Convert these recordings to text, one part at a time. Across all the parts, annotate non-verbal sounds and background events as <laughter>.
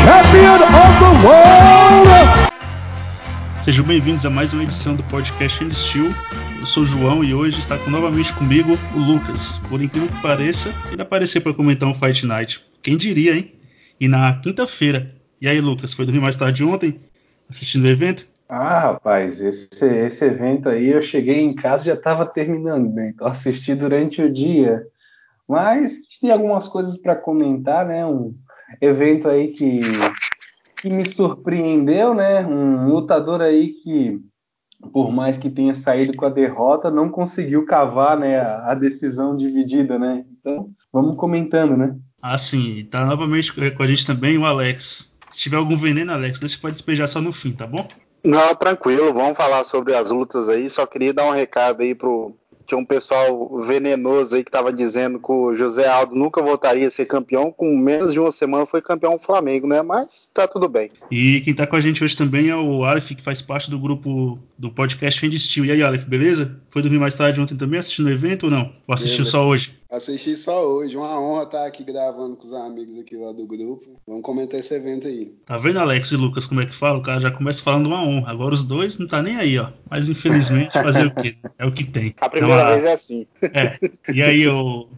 champion of the world. Sejam bem-vindos a mais uma edição do podcast End Steel. Eu sou o João e hoje está novamente comigo o Lucas. Por incrível que pareça, ele apareceu para comentar um Fight Night. Quem diria, hein? E na quinta-feira. E aí, Lucas, foi dormir mais tarde ontem? Assistindo o evento? Ah, rapaz, esse, esse evento aí eu cheguei em casa e já estava terminando, né? Então assisti durante o dia. Mas tem algumas coisas para comentar, né? Um evento aí que que me surpreendeu, né? Um lutador aí que, por mais que tenha saído com a derrota, não conseguiu cavar, né, a decisão dividida, né? Então, vamos comentando, né? Ah, sim. Tá novamente com a gente também o Alex. Se tiver algum veneno, Alex, você pode despejar só no fim, tá bom? Não, tranquilo. Vamos falar sobre as lutas aí. Só queria dar um recado aí pro, tinha um pessoal venenoso aí que estava dizendo que o José Aldo nunca voltaria a ser campeão. Com menos de uma semana foi campeão Flamengo, né? Mas tá tudo bem. E quem tá com a gente hoje também é o Aleph, que faz parte do grupo do podcast Fend Steel. E aí, Aleph, beleza? Foi dormir mais tarde ontem também assistindo o evento ou não? Ou assistiu só hoje? Assisti só hoje. Uma honra estar aqui gravando com os amigos aqui lá do grupo. Vamos comentar esse evento aí. Tá vendo, Alex e Lucas, como é que fala? O cara já começa falando uma honra. Agora os dois não tá nem aí, ó. Mas infelizmente fazer o quê? É o que tem. A primeira então, vez é assim. É. E aí, o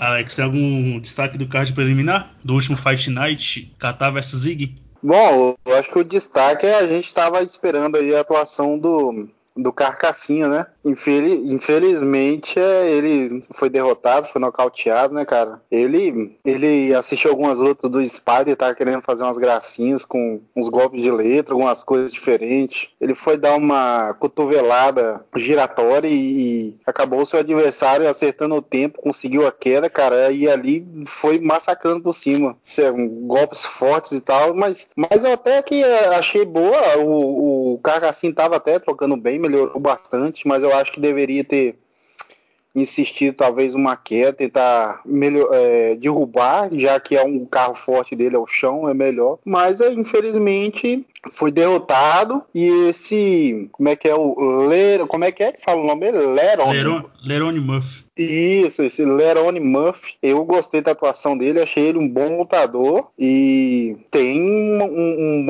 Alex, tem algum destaque do card preliminar? Do último Fight Night, Qatar vs Zig? Bom, eu acho que o destaque é a gente estava esperando aí a atuação do do Carcassinha, né? Infelizmente, é, ele foi derrotado, foi nocauteado, né, cara? Ele, ele assistiu algumas lutas do Spider, tava querendo fazer umas gracinhas com uns golpes de letra, algumas coisas diferentes. Ele foi dar uma cotovelada giratória e, e acabou seu adversário acertando o tempo, conseguiu a queda, cara, e ali foi massacrando por cima. Golpes fortes e tal, mas, mas eu até que achei boa, o, o Carcassinha tava até trocando bem, melhorou bastante, mas eu acho que deveria ter insistido talvez uma queda, tentar melhor, é, derrubar, já que é um carro forte dele é o chão, é melhor. Mas é, infelizmente foi derrotado e esse como é que é o Lero, como é que é que fala o nome dele? Lerone. Lerone Muff. Isso, esse Lerone Muff. Eu gostei da atuação dele, achei ele um bom lutador e tem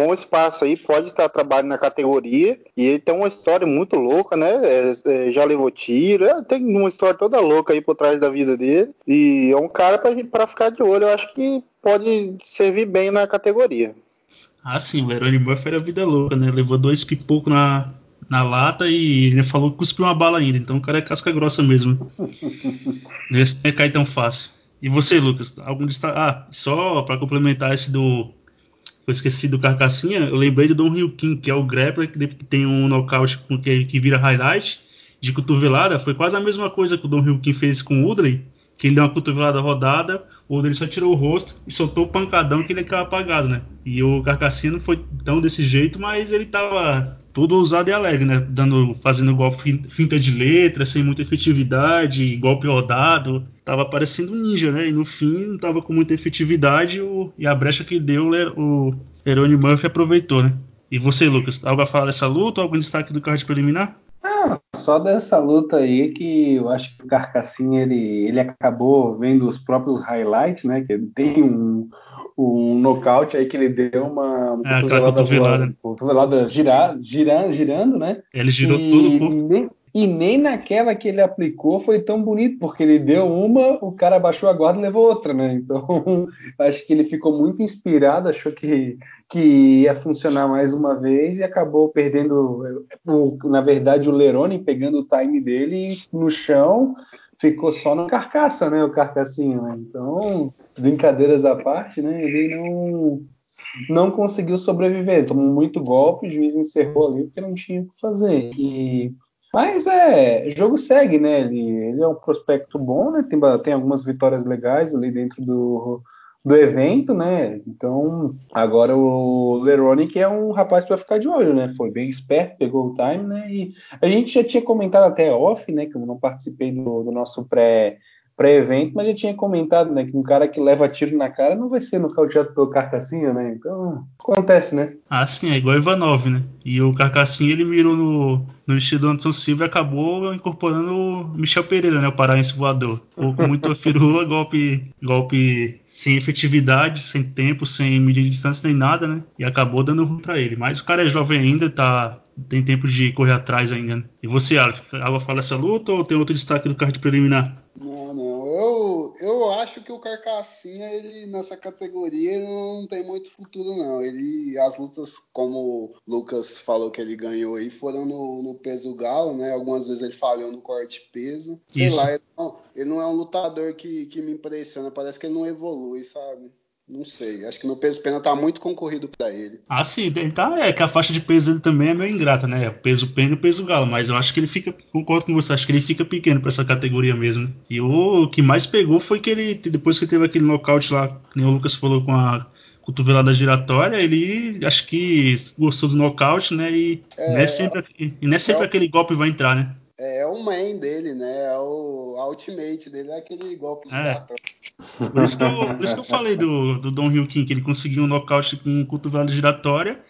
bom espaço aí, pode estar trabalhando na categoria e ele tem uma história muito louca, né? É, é, já levou tiro, é, tem uma história toda louca aí por trás da vida dele e é um cara para ficar de olho. Eu acho que pode servir bem na categoria. Ah, sim, o Lerone Murphy era vida louca, né? Levou dois pipocos na, na lata e ele falou que cuspiu uma bala ainda. Então o cara é casca grossa mesmo. <laughs> Não ia cair tão fácil. E você, Lucas? Algum destaque? Ah, só para complementar esse do. Eu esqueci do Carcassinha, eu lembrei do Don Rio King, que é o grappler que tem um nocaute que, que vira highlight de cotovelada. Foi quase a mesma coisa que o Don Rio King fez com o Udley, que ele deu uma cotovelada rodada, o Udley só tirou o rosto e soltou o pancadão que ele ficava apagado, né? E o Carcassinha não foi tão desse jeito, mas ele tava todo ousado e alegre, né? Dando, fazendo golpe finta de letra, sem muita efetividade, golpe rodado. Tava parecendo um ninja, né? E no fim não tava com muita efetividade o, e a brecha que deu o Erone Murphy aproveitou, né? E você, Lucas, algo a falar dessa luta? Algum destaque do card preliminar? Ah, só dessa luta aí que eu acho que o Carcassinha ele, ele acabou vendo os próprios highlights, né? Que ele tem um, um nocaute aí que ele deu uma, uma é, cotovelada, cotovelada, cotovelada girar, girando, girando, né? Ele girou e, todo o corpo. E nem naquela que ele aplicou foi tão bonito, porque ele deu uma, o cara abaixou a guarda e levou outra, né? Então, <laughs> acho que ele ficou muito inspirado, achou que, que ia funcionar mais uma vez e acabou perdendo, o, na verdade, o Lerone pegando o time dele no chão, ficou só na carcaça, né? O carcassinho, né? Então, brincadeiras à parte, né? Ele não não conseguiu sobreviver, tomou muito golpe, o juiz encerrou ali porque não tinha o que fazer. E mas é, o jogo segue, né? Ele, ele é um prospecto bom, né? Tem, tem algumas vitórias legais ali dentro do, do evento, né? Então, agora o Lerone, que é um rapaz para ficar de olho, né? Foi bem esperto, pegou o time, né? E a gente já tinha comentado até off, né? Que eu não participei do, do nosso pré pré-evento, mas já tinha comentado, né, que um cara que leva tiro na cara não vai ser nocauteado pelo Carcassinha, né? Então, acontece, né? Ah, sim, é igual Ivanov, né? E o Carcassinha ele mirou no, no estilo do Anderson Silva e acabou incorporando o Michel Pereira, né? O paraense voador. Ou com muita <laughs> firula, golpe, golpe sem efetividade, sem tempo, sem medida de distância nem nada, né? E acabou dando ruim pra ele. Mas o cara é jovem ainda, tá tem tempo de correr atrás ainda. Né? E você, Alf, água fala essa luta ou tem outro destaque do card preliminar? Não, não. Eu, eu acho que o Carcassinha, ele nessa categoria não tem muito futuro, não. Ele, as lutas, como o Lucas falou que ele ganhou aí, foram no, no peso galo, né? Algumas vezes ele falhou no corte peso. Sei Isso. lá, ele não, ele não, é um lutador que, que me impressiona. Parece que ele não evolui, sabe? Não sei. Acho que no peso pena tá muito concorrido para ele. Ah, sim. Tá, é que a faixa de peso dele também é meio ingrata, né? É peso pena e peso galo. Mas eu acho que ele fica. Concordo com você, acho que ele fica pequeno para essa categoria mesmo. E o que mais pegou foi que ele, depois que teve aquele nocaute lá, que o Lucas falou com a cotovelada giratória, ele acho que gostou do nocaute, né? E é, não é sempre, não é sempre é aquele golpe vai entrar, né? É, é o main dele, né? É o ultimate dele, é aquele golpe de é. Por isso, que eu, por isso que eu falei do, do Don Hill King, que ele conseguiu um nocaute com cotovelo giratória.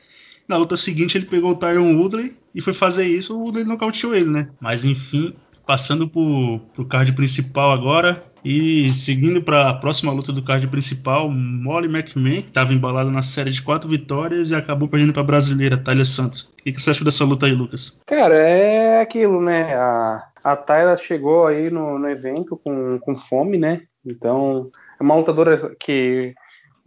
Na luta seguinte ele pegou o Tyron Woodley e foi fazer isso, o Woodley nocauteou ele, né? Mas enfim, passando pro, pro card principal agora e seguindo para a próxima luta do card principal, Molly McMahon, que estava embalado na série de quatro vitórias e acabou perdendo para a brasileira, Talia Santos. O que, que, você achou dessa luta aí, Lucas? Cara, é aquilo, né? A, a chegou aí no, no evento com, com fome, né? Então, é uma lutadora que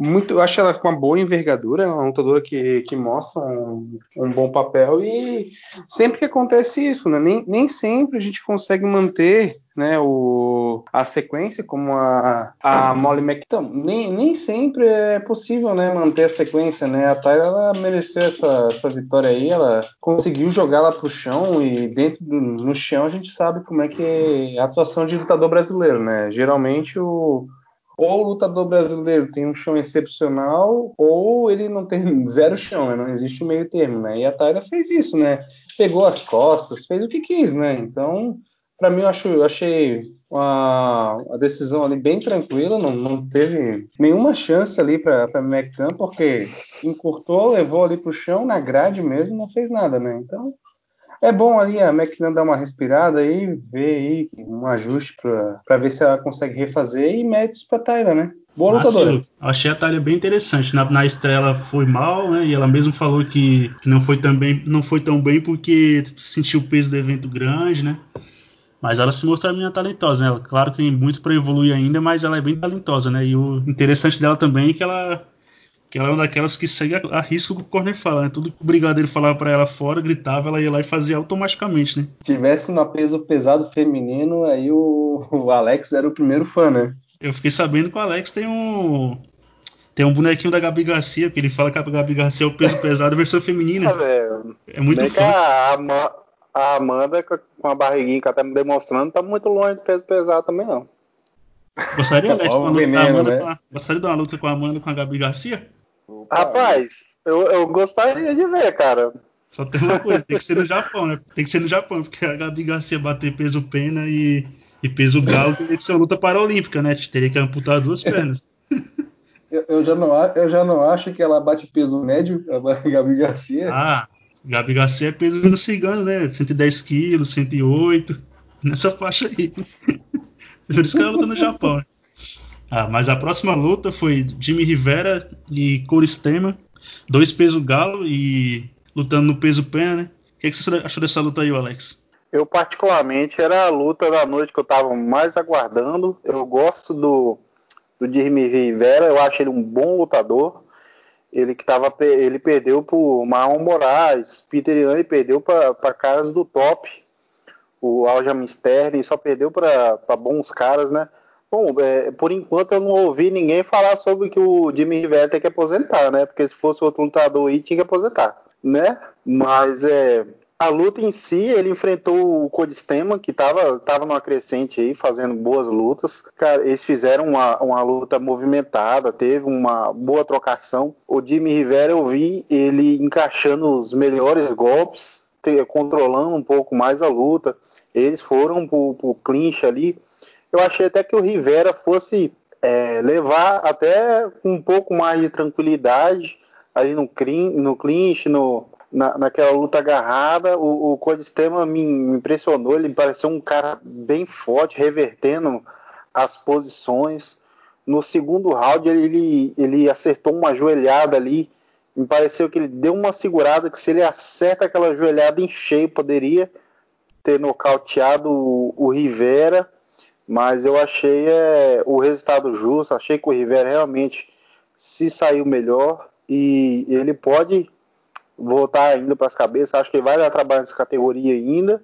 muito, eu acho ela com uma boa envergadura, uma lutadora que, que mostra um, um, bom papel e sempre que acontece isso, né? Nem, nem sempre a gente consegue manter né, o, a sequência como a, a Molly McTown. Nem, nem sempre é possível né, manter a sequência, né? A Tyra ela mereceu essa, essa vitória aí, ela conseguiu jogar lá pro chão e dentro no chão a gente sabe como é que é a atuação de lutador brasileiro, né? Geralmente o ou o lutador brasileiro tem um chão excepcional, ou ele não tem <laughs> zero chão, né? Não existe meio termo, né? E a Tyra fez isso, né? Pegou as costas, fez o que quis, né? Então, para mim, eu, acho, eu achei uma, a decisão ali bem tranquila, não, não teve nenhuma chance ali para a McCann, porque encurtou, levou ali para o chão, na grade mesmo, não fez nada, né? Então, é bom ali a McKinnon dar uma respirada aí, ver aí um ajuste para ver se ela consegue refazer e méritos para Tyra, né? Boa ah, lutadora. Sim, achei a Tyra bem interessante. Na, na estreia foi mal, né? E ela mesmo falou que, que não, foi tão bem, não foi tão bem porque sentiu o peso do evento grande, né? Mas ela se mostrou minha talentosa, né? Claro que tem muito para evoluir ainda, mas ela é bem talentosa, né? E o interessante dela também é que ela que ela é uma daquelas que segue a, risco que o Corner fala, né? Tudo que o brigadeiro falava para ela fora, gritava, ela ia lá e fazia automaticamente, né? Se tivesse no peso pesado feminino, aí o, o Alex era o primeiro fã, né? Eu fiquei sabendo que o Alex tem um tem um bonequinho da Gabi Garcia, que ele fala que a Gabi Garcia é o peso pesado versão feminina. <laughs> é muito fã. A, a Amanda com a barriguinha que ela tá me demonstrando tá muito longe do peso pesado também não. Gostaria, né, de uma luta Amanda, né? a, gostaria de uma luta com a Amanda com a Gabi Garcia? Rapaz, eu, eu gostaria de ver, cara. Só tem uma coisa, tem que ser no Japão, né? Tem que ser no Japão, porque a Gabi Garcia bater peso pena e, e peso galo teria que ser uma luta paralímpica, né? Teria que amputar duas pernas. Eu, eu, já não, eu já não acho que ela bate peso médio, a Gabi Garcia. Ah, Gabi Garcia é peso no cigano, né? 110 quilos, 108, nessa faixa aí. Por isso que ela luta no Japão, né? Ah, mas a próxima luta foi Jimmy Rivera e Corey Stemmer, dois peso galo e lutando no peso pena, né? O que, é que você achou dessa luta aí, Alex? Eu, particularmente, era a luta da noite que eu estava mais aguardando. Eu gosto do, do Jimmy Rivera, eu acho ele um bom lutador. Ele que tava, ele perdeu pro Marlon Moraes, Peter Young perdeu para caras do top. O Aljamain Sterling só perdeu para bons caras, né? Bom, é, por enquanto eu não ouvi ninguém falar sobre que o Jimmy Rivera tem que aposentar, né? Porque se fosse outro lutador aí, tinha que aposentar, né? Mas é, a luta em si, ele enfrentou o Codistema, que estava tava numa crescente aí, fazendo boas lutas. Cara, eles fizeram uma, uma luta movimentada, teve uma boa trocação. O Jimmy Rivera, eu vi ele encaixando os melhores golpes, controlando um pouco mais a luta. Eles foram pro, pro clinch ali eu achei até que o Rivera fosse é, levar até um pouco mais de tranquilidade ali no, no clinch, no, na, naquela luta agarrada. O, o Codistema me, me impressionou, ele pareceu um cara bem forte, revertendo as posições. No segundo round, ele, ele acertou uma joelhada ali. Me pareceu que ele deu uma segurada que se ele acerta aquela joelhada em cheio, poderia ter nocauteado o, o Rivera. Mas eu achei é, o resultado justo, achei que o Rivera realmente se saiu melhor e ele pode voltar ainda para as cabeças. Acho que ele vai dar trabalho nessa categoria ainda.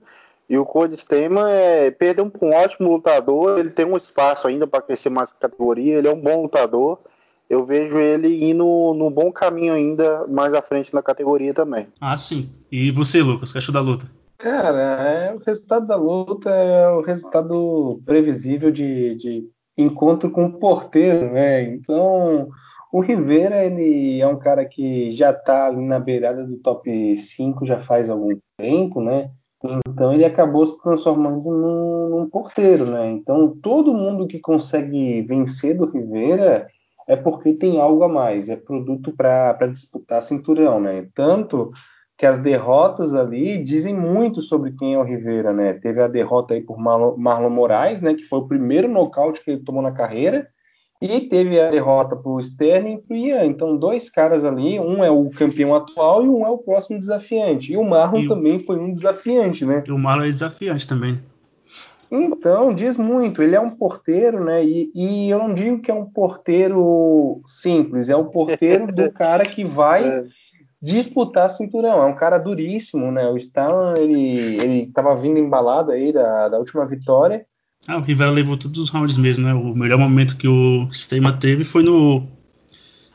E o Codistema é, perdeu um, um ótimo lutador, ele tem um espaço ainda para crescer mais categoria, ele é um bom lutador. Eu vejo ele indo no bom caminho ainda mais à frente na categoria também. Ah, sim. E você, Lucas, que achou da luta? Cara, é, o resultado da luta é o resultado previsível de, de encontro com o porteiro, né? Então, o Rivera, ele é um cara que já está ali na beirada do top 5 já faz algum tempo, né? Então ele acabou se transformando num, num, porteiro, né? Então todo mundo que consegue vencer do Rivera é porque tem algo a mais, é produto para disputar cinturão, né? Tanto que as derrotas ali dizem muito sobre quem é o Rivera, né? Teve a derrota aí por Marlon Moraes, né? Que foi o primeiro nocaute que ele tomou na carreira e teve a derrota para o Sterling e para o Ian. Então, dois caras ali, um é o campeão atual e um é o próximo desafiante. E o Marlon e também foi um desafiante, né? E o Marlon é desafiante também. Então, diz muito. Ele é um porteiro, né? E, e eu não digo que é um porteiro simples, é o porteiro do <laughs> cara que vai é. Disputar cinturão. É um cara duríssimo, né? O Stalin, ele, ele tava vindo embalado aí da, da última vitória ah, o Rivera levou todos os rounds mesmo, né? O melhor momento que o Stema teve foi no,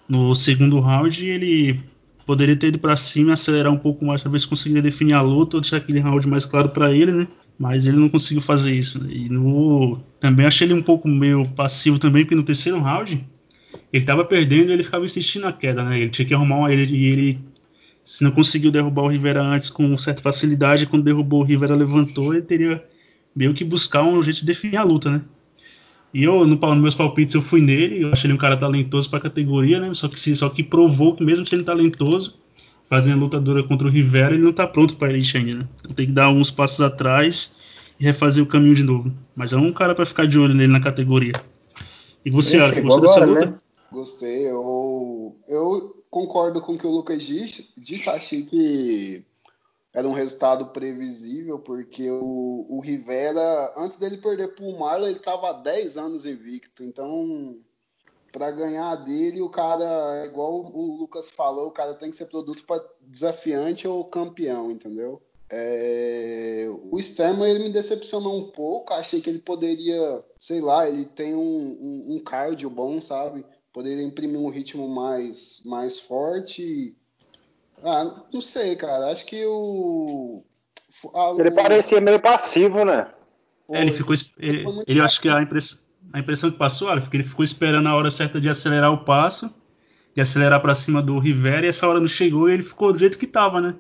no segundo round e ele poderia ter ido para cima acelerar um pouco mais para ver se conseguiria definir a luta ou deixar aquele round mais claro para ele, né? Mas ele não conseguiu fazer isso. Né? E no também achei ele um pouco meio passivo também, porque no terceiro round ele estava perdendo e ele ficava insistindo na queda, né? Ele tinha que arrumar uma ele ele se não conseguiu derrubar o Rivera antes com certa facilidade, quando derrubou o Rivera levantou, ele teria meio que buscar um jeito de definir a luta, né? E eu, no, nos meus palpites, eu fui nele, eu achei ele um cara talentoso pra categoria, né? Só que, só que provou que mesmo sendo talentoso, fazendo luta dura contra o Rivera, ele não tá pronto pra elite ainda, né? Então tem que dar uns passos atrás e refazer o caminho de novo. Mas é um cara para ficar de olho nele na categoria. E você, Alex, gostou dessa luta? Né? Gostei, eu, eu concordo com o que o Lucas disse, disse achei que era um resultado previsível, porque o, o Rivera, antes dele perder para o Marlon, ele estava há 10 anos invicto. Então, para ganhar dele, o cara, igual o Lucas falou, o cara tem que ser produto para desafiante ou campeão, entendeu? É, o Sterman ele me decepcionou um pouco. Achei que ele poderia, sei lá, ele tem um, um, um cardio bom, sabe? Poderia imprimir um ritmo mais, mais forte ah, não sei, cara. Acho que o. A, ele o... parecia meio passivo, né? É, ele ficou. Ele, ele acho que a impressão, a impressão que passou, olha, ele ficou esperando a hora certa de acelerar o passo, de acelerar para cima do Rivera, e essa hora não chegou e ele ficou do jeito que tava, né?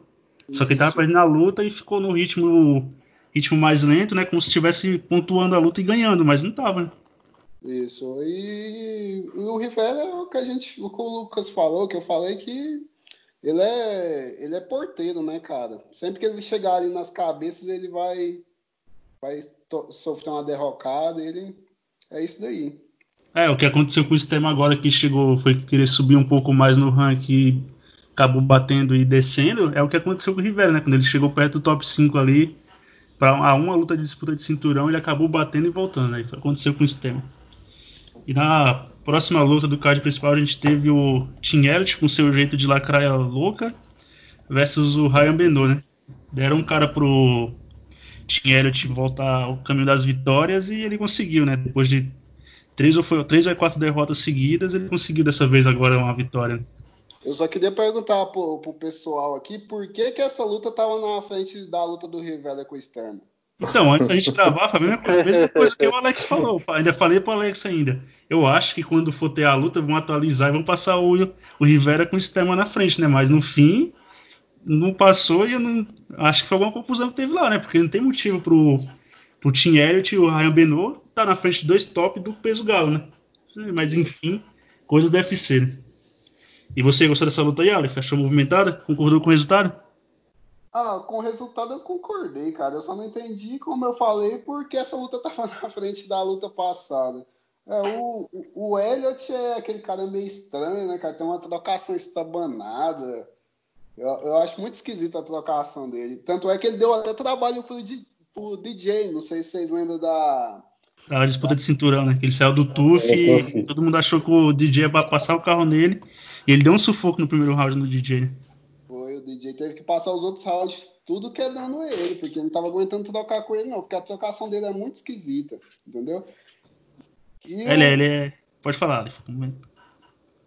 Isso. Só que ele tava perdendo a luta e ficou no ritmo ritmo mais lento, né? Como se estivesse pontuando a luta e ganhando, mas não tava, né? Isso. E, e o Rivera, é o que a gente, o que o Lucas falou, que eu falei que ele é, ele é porteiro, né, cara? Sempre que ele chegar ali nas cabeças, ele vai, vai sofrer uma derrocada. Ele é isso daí. É, o que aconteceu com o sistema agora que chegou foi que querer subir um pouco mais no ranking acabou batendo e descendo. É o que aconteceu com o Rivera, né? Quando ele chegou perto do top 5 ali, para uma luta de disputa de cinturão, ele acabou batendo e voltando. Aí foi aconteceu com o sistema. E na próxima luta do card principal a gente teve o Tim Elliott com seu jeito de lacraia louca versus o Ryan Benoit, né? Deram um cara pro Tim Elliott voltar ao caminho das vitórias e ele conseguiu, né? Depois de três ou, foi, três ou quatro derrotas seguidas, ele conseguiu dessa vez agora uma vitória. Eu só queria perguntar pro, pro pessoal aqui por que, que essa luta tava na frente da luta do Rivera com o Sterling. Então, antes da gente gravar, foi a mesma coisa, mesma coisa que o Alex falou. Ainda falei pro Alex ainda. Eu acho que quando for ter a luta, vão atualizar e vão passar o, o Rivera com o sistema na frente, né? Mas no fim, não passou e eu não. Acho que foi alguma confusão que teve lá, né? Porque não tem motivo pro, pro Tim Elliott e o Ryan Benoit tá na frente de dois top do peso galo, né? Mas enfim, coisas do UFC, né? E você gostou dessa luta aí, Aleph? Achou movimentada? Concordou com o resultado? Ah, com o resultado eu concordei, cara. Eu só não entendi, como eu falei, porque essa luta tava <laughs> na frente da luta passada. É, o, o Elliot é aquele cara meio estranho, né, cara? Tem uma trocação estabanada. Eu, eu acho muito esquisita a trocação dele. Tanto é que ele deu até trabalho pro, pro DJ. Não sei se vocês lembram da. A disputa de cinturão, né? Que ele saiu do TUF é, e todo mundo achou que o DJ ia passar o carro nele. E ele deu um sufoco no primeiro round no DJ, né? DJ teve que passar os outros rounds tudo quedando ele, porque ele não tava aguentando trocar com ele, não, porque a trocação dele é muito esquisita, entendeu? E ele, ele é. Pode falar,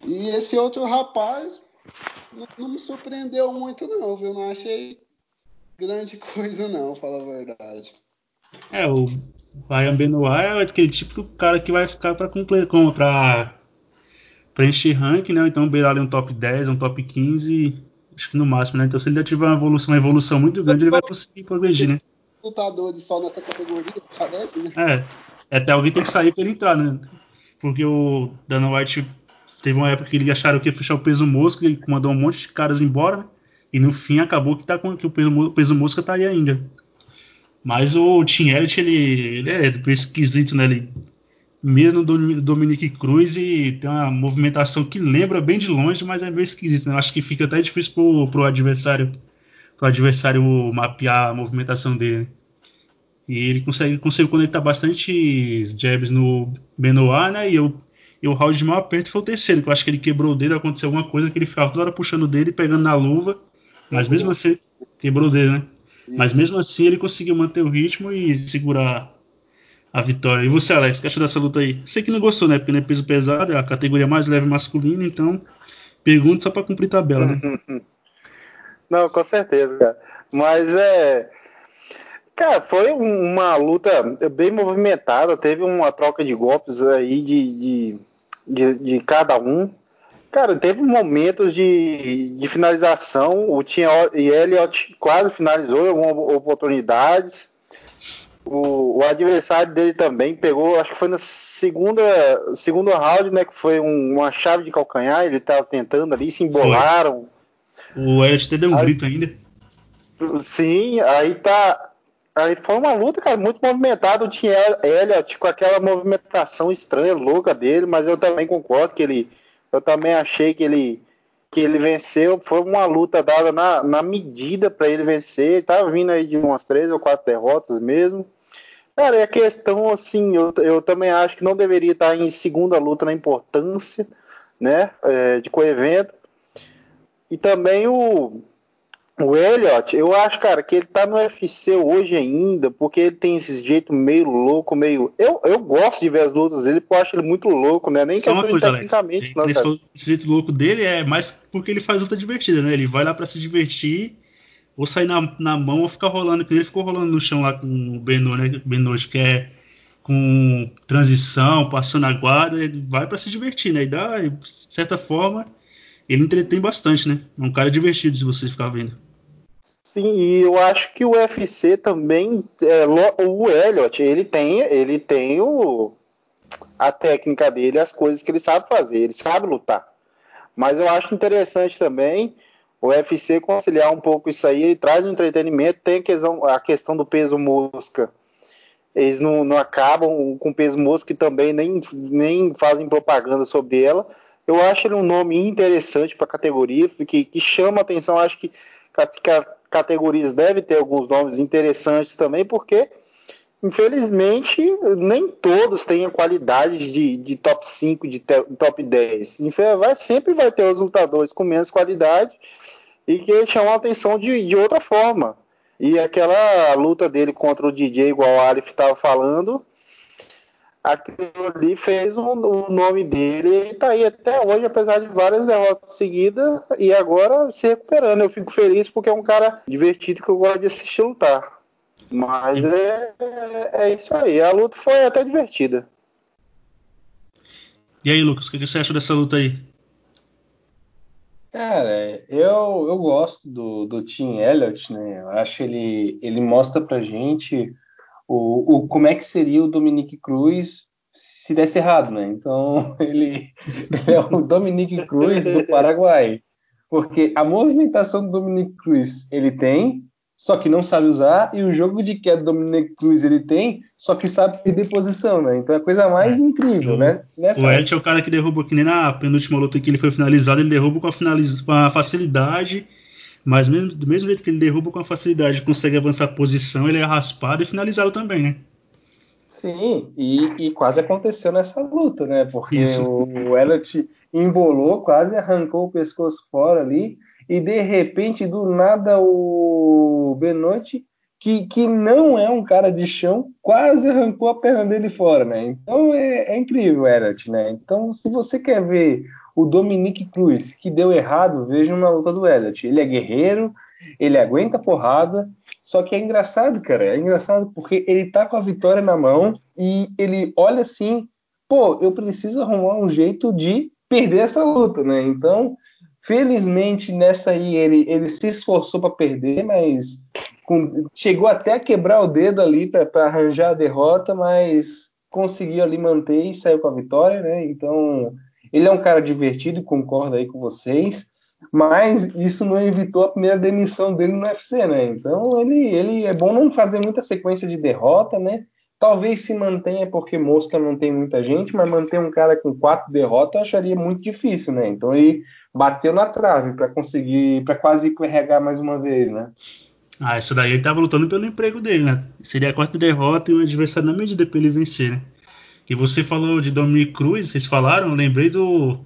E esse outro rapaz não, não, me surpreendeu muito, não, viu? Não achei grande coisa, não, fala a verdade. É, o Ryan Benoit é aquele tipo de cara que vai ficar para para preencher ranking, né? Então beirar ali um top 10, um top 15, acho que no máximo, né? Então se ele tiver uma evolução, uma evolução muito grande, ele vai conseguir progredir, né? Lutadores só nessa categoria, parece, né? É. É, até alguém tem que sair para ele entrar, né? Porque o Dana White teve uma época que ele acharam que ia fechar o peso mosca, ele mandou um monte de caras embora, né? E no fim acabou que, tá com, que o peso, peso mosca tá aí ainda. Mas o Tim Elliott, ele, ele é esquisito, né? Ele mira no Dominique Cruz e tem uma movimentação que lembra bem de longe, mas é meio esquisito, né? Acho que fica até difícil pro, pro adversário pro adversário mapear a movimentação dele. E ele consegue, consegue conectar bastante jabs no Benoit, né? E, eu, e o round de maior aperto foi o terceiro, que eu acho que ele quebrou o dedo, aconteceu alguma coisa que ele ficava toda hora puxando o dedo e pegando na luva. Mas mesmo assim, quebrou o dedo, né? Mas mesmo assim ele conseguiu manter o ritmo e segurar a vitória. E você, Alex, o que achou dessa luta aí? Sei que não gostou, né? Porque não é peso pesado, é a categoria mais leve masculina, então pergunta só para cumprir tabela, né? <laughs> Não, com certeza, cara. Mas é. Cara, foi uma luta bem movimentada, teve uma troca de golpes aí de, de, de, de cada um. Cara, teve momentos de, de finalização, o Tim Elliott quase finalizou em algumas oportunidades. O, o, adversário dele também pegou, acho que foi na segunda segundo round, né, que foi um, uma chave de calcanhar, ele estava tentando ali, se embolaram. Foi. O Elliott até deu um aí, grito ainda. Sim, aí tá Aí foi uma luta, cara, muito movimentada. O Tim Elliott com aquela movimentação estranha, louca dele, mas eu também concordo que ele. Eu também achei que ele que ele venceu. Foi uma luta dada na, na medida para ele vencer. Ele tava vindo aí de umas três ou quatro derrotas mesmo. Cara, e a questão, assim, eu, eu também acho que não deveria estar em segunda luta na importância, né, é, de coevento. E também o, o Elliot, eu acho, cara, que ele tá no UFC hoje ainda, porque ele tem esse jeito meio louco, meio. Eu, eu gosto de ver as lutas dele, porque eu acho ele muito louco, né? Nem Só questão coisa, tecnicamente, não. Esse, esse jeito louco dele é mais porque ele faz luta divertida, né? Ele vai lá para se divertir, ou sair na, na mão ou ficar rolando, que ele ficou rolando no chão lá com o Benoit, né? Que é com transição, passando a guarda, ele vai para se divertir, né? E dá, de certa forma, ele entretém bastante, né? É um cara divertido de você ficar vendo. Sim, e eu acho que o UFC também, é, o Elliot, ele tem, ele tem o, a técnica dele, as coisas que ele sabe fazer, ele sabe lutar. Mas eu acho interessante também o UFC conciliar um pouco isso aí, ele traz um entretenimento, tem a questão, a questão do peso mosca. Eles não, não acabam com peso mosca e também nem, nem fazem propaganda sobre ela. Eu acho ele um nome interessante para a categoria, que, que chama atenção. Acho que, que categorias deve ter alguns nomes interessantes também, porque infelizmente nem todos têm a qualidade de, de top 5, de te, top 10. Vai, sempre vai ter os lutadores com menos qualidade e que chamam a atenção de, de outra forma. E aquela luta dele contra o DJ, igual o Alif estava falando, aquilo ali fez o, o nome dele e tá aí até hoje, apesar de várias derrotas seguidas, e agora se recuperando. Eu fico feliz porque é um cara divertido que eu gosto de assistir lutar. Mas é, é, é isso aí. A luta foi até divertida. E aí, Lucas, o que você acha dessa luta aí? Cara, eu, eu gosto do, do Tim Elliott, né? Eu acho ele ele mostra pra gente o, o, como é que seria o Dominique Cruz se desse errado, né? Então <laughs> ele, ele é o Dominique Cruz do Paraguai, porque a movimentação do Dominique Cruz ele tem, só que não sabe usar, e o jogo de queda do Dominic Cruz ele tem, só que sabe perder posição, né? Então é a coisa mais é. incrível, o, né? Nessa o Elliot é o cara que derruba, que nem na penúltima luta que ele foi finalizado, ele derruba com a, finaliz... com a facilidade, mas mesmo, do mesmo jeito que ele derruba com a facilidade, consegue avançar a posição, ele é raspado e finalizado também, né? Sim, e, e quase aconteceu nessa luta, né? Porque Isso. o, o Elliot embolou, quase arrancou o pescoço fora ali, e de repente, do nada, o Benoit, que, que não é um cara de chão, quase arrancou a perna dele fora, né? Então é, é incrível Elliot, né? Então, se você quer ver o Dominique Cruz, que deu errado, vejam na luta do Elliot. Ele é guerreiro, ele aguenta porrada, só que é engraçado, cara. É engraçado porque ele tá com a vitória na mão e ele olha assim, pô, eu preciso arrumar um jeito de perder essa luta, né? Então, Felizmente, nessa aí, ele, ele se esforçou para perder, mas com, chegou até a quebrar o dedo ali para arranjar a derrota, mas conseguiu ali manter e saiu com a vitória, né? Então, ele é um cara divertido, concordo aí com vocês, mas isso não evitou a primeira demissão dele no UFC, né? Então, ele, ele é bom não fazer muita sequência de derrota, né? Talvez se mantenha porque Mosca não tem muita gente, mas manter um cara com quatro derrotas eu acharia muito difícil, né? Então ele bateu na trave para conseguir, para quase carregar mais uma vez, né? Ah, isso daí ele tava lutando pelo emprego dele, né? Seria a quarta derrota e um adversário na medida para ele vencer, né? Que você falou de Dominic Cruz, vocês falaram, eu lembrei do,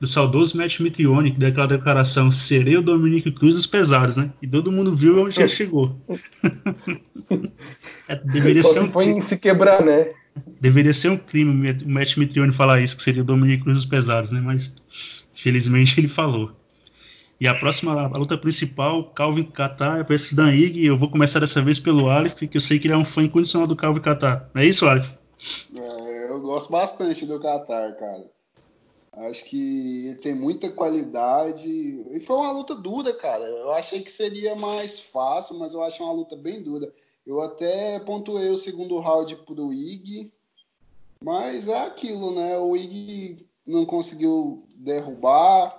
do saudoso Matt Mitrione, que deu aquela declaração: serei o Dominic Cruz dos pesados, né? E todo mundo viu onde ele chegou. <laughs> é, deveria Só ser um crime. se quebrar, né? Deveria ser um crime o Matt Mitrione falar isso, que seria o Dominic Cruz dos pesados, né? Mas Felizmente <laughs> ele falou. E a próxima a luta principal, Calvin Catar versus Dan Ig. Eu vou começar dessa vez pelo Alif, que eu sei que ele é um fã incondicional do Calvin Catar. Não é isso, Alif? É, eu gosto bastante do Catar, cara. Acho que ele tem muita qualidade. E foi uma luta dura, cara. Eu achei que seria mais fácil, mas eu achei uma luta bem dura. Eu até pontuei o segundo round pro Ig. Mas é aquilo, né? O Ig não conseguiu derrubar.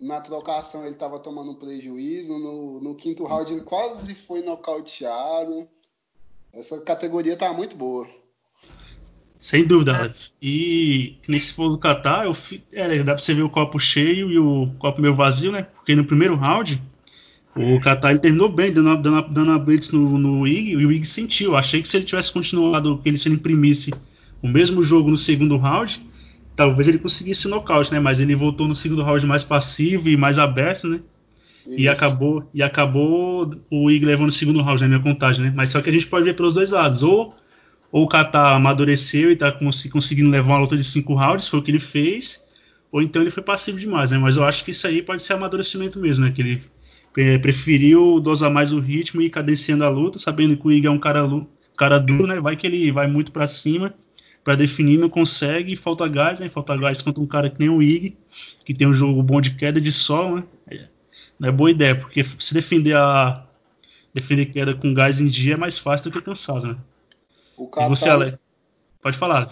Na trocação ele estava tomando prejuízo. No, no, quinto round ele quase foi nocauteado. Essa categoria tá muito boa. Sem dúvida, E nesse for do Qatar, eu, é, dá pra você ver o copo cheio e o copo meio vazio, né? Porque no primeiro round, o Qatar ele terminou bem, dando, dando, dando a blitz no, no Ig, e o Ig sentiu. Achei que se ele tivesse continuado, que ele se ele imprimisse o mesmo jogo no segundo round, talvez ele conseguisse o nocaute, né? Mas ele voltou no segundo round mais passivo e mais aberto, né? Isso. E acabou, e acabou o Ig levando o segundo round na minha contagem, né? Mas só que a gente pode ver pelos dois lados. Ou, ou o Kata amadureceu e tá cons conseguindo levar uma luta de cinco rounds, foi o que ele fez. Ou então ele foi passivo demais, né? Mas eu acho que isso aí pode ser amadurecimento mesmo, né? Que ele preferiu dosar mais o ritmo e cadenciando a luta, sabendo que o Ig é um cara, cara duro, né? Vai que ele vai muito para cima para definir, não consegue, falta gás, né? Falta gás contra um cara que nem o Ig, que tem um jogo bom de queda de sol, né? É, não é boa ideia, porque se defender a defender queda com gás em dia é mais fácil do que cansado, né? O cara e você, Ale... Pode falar.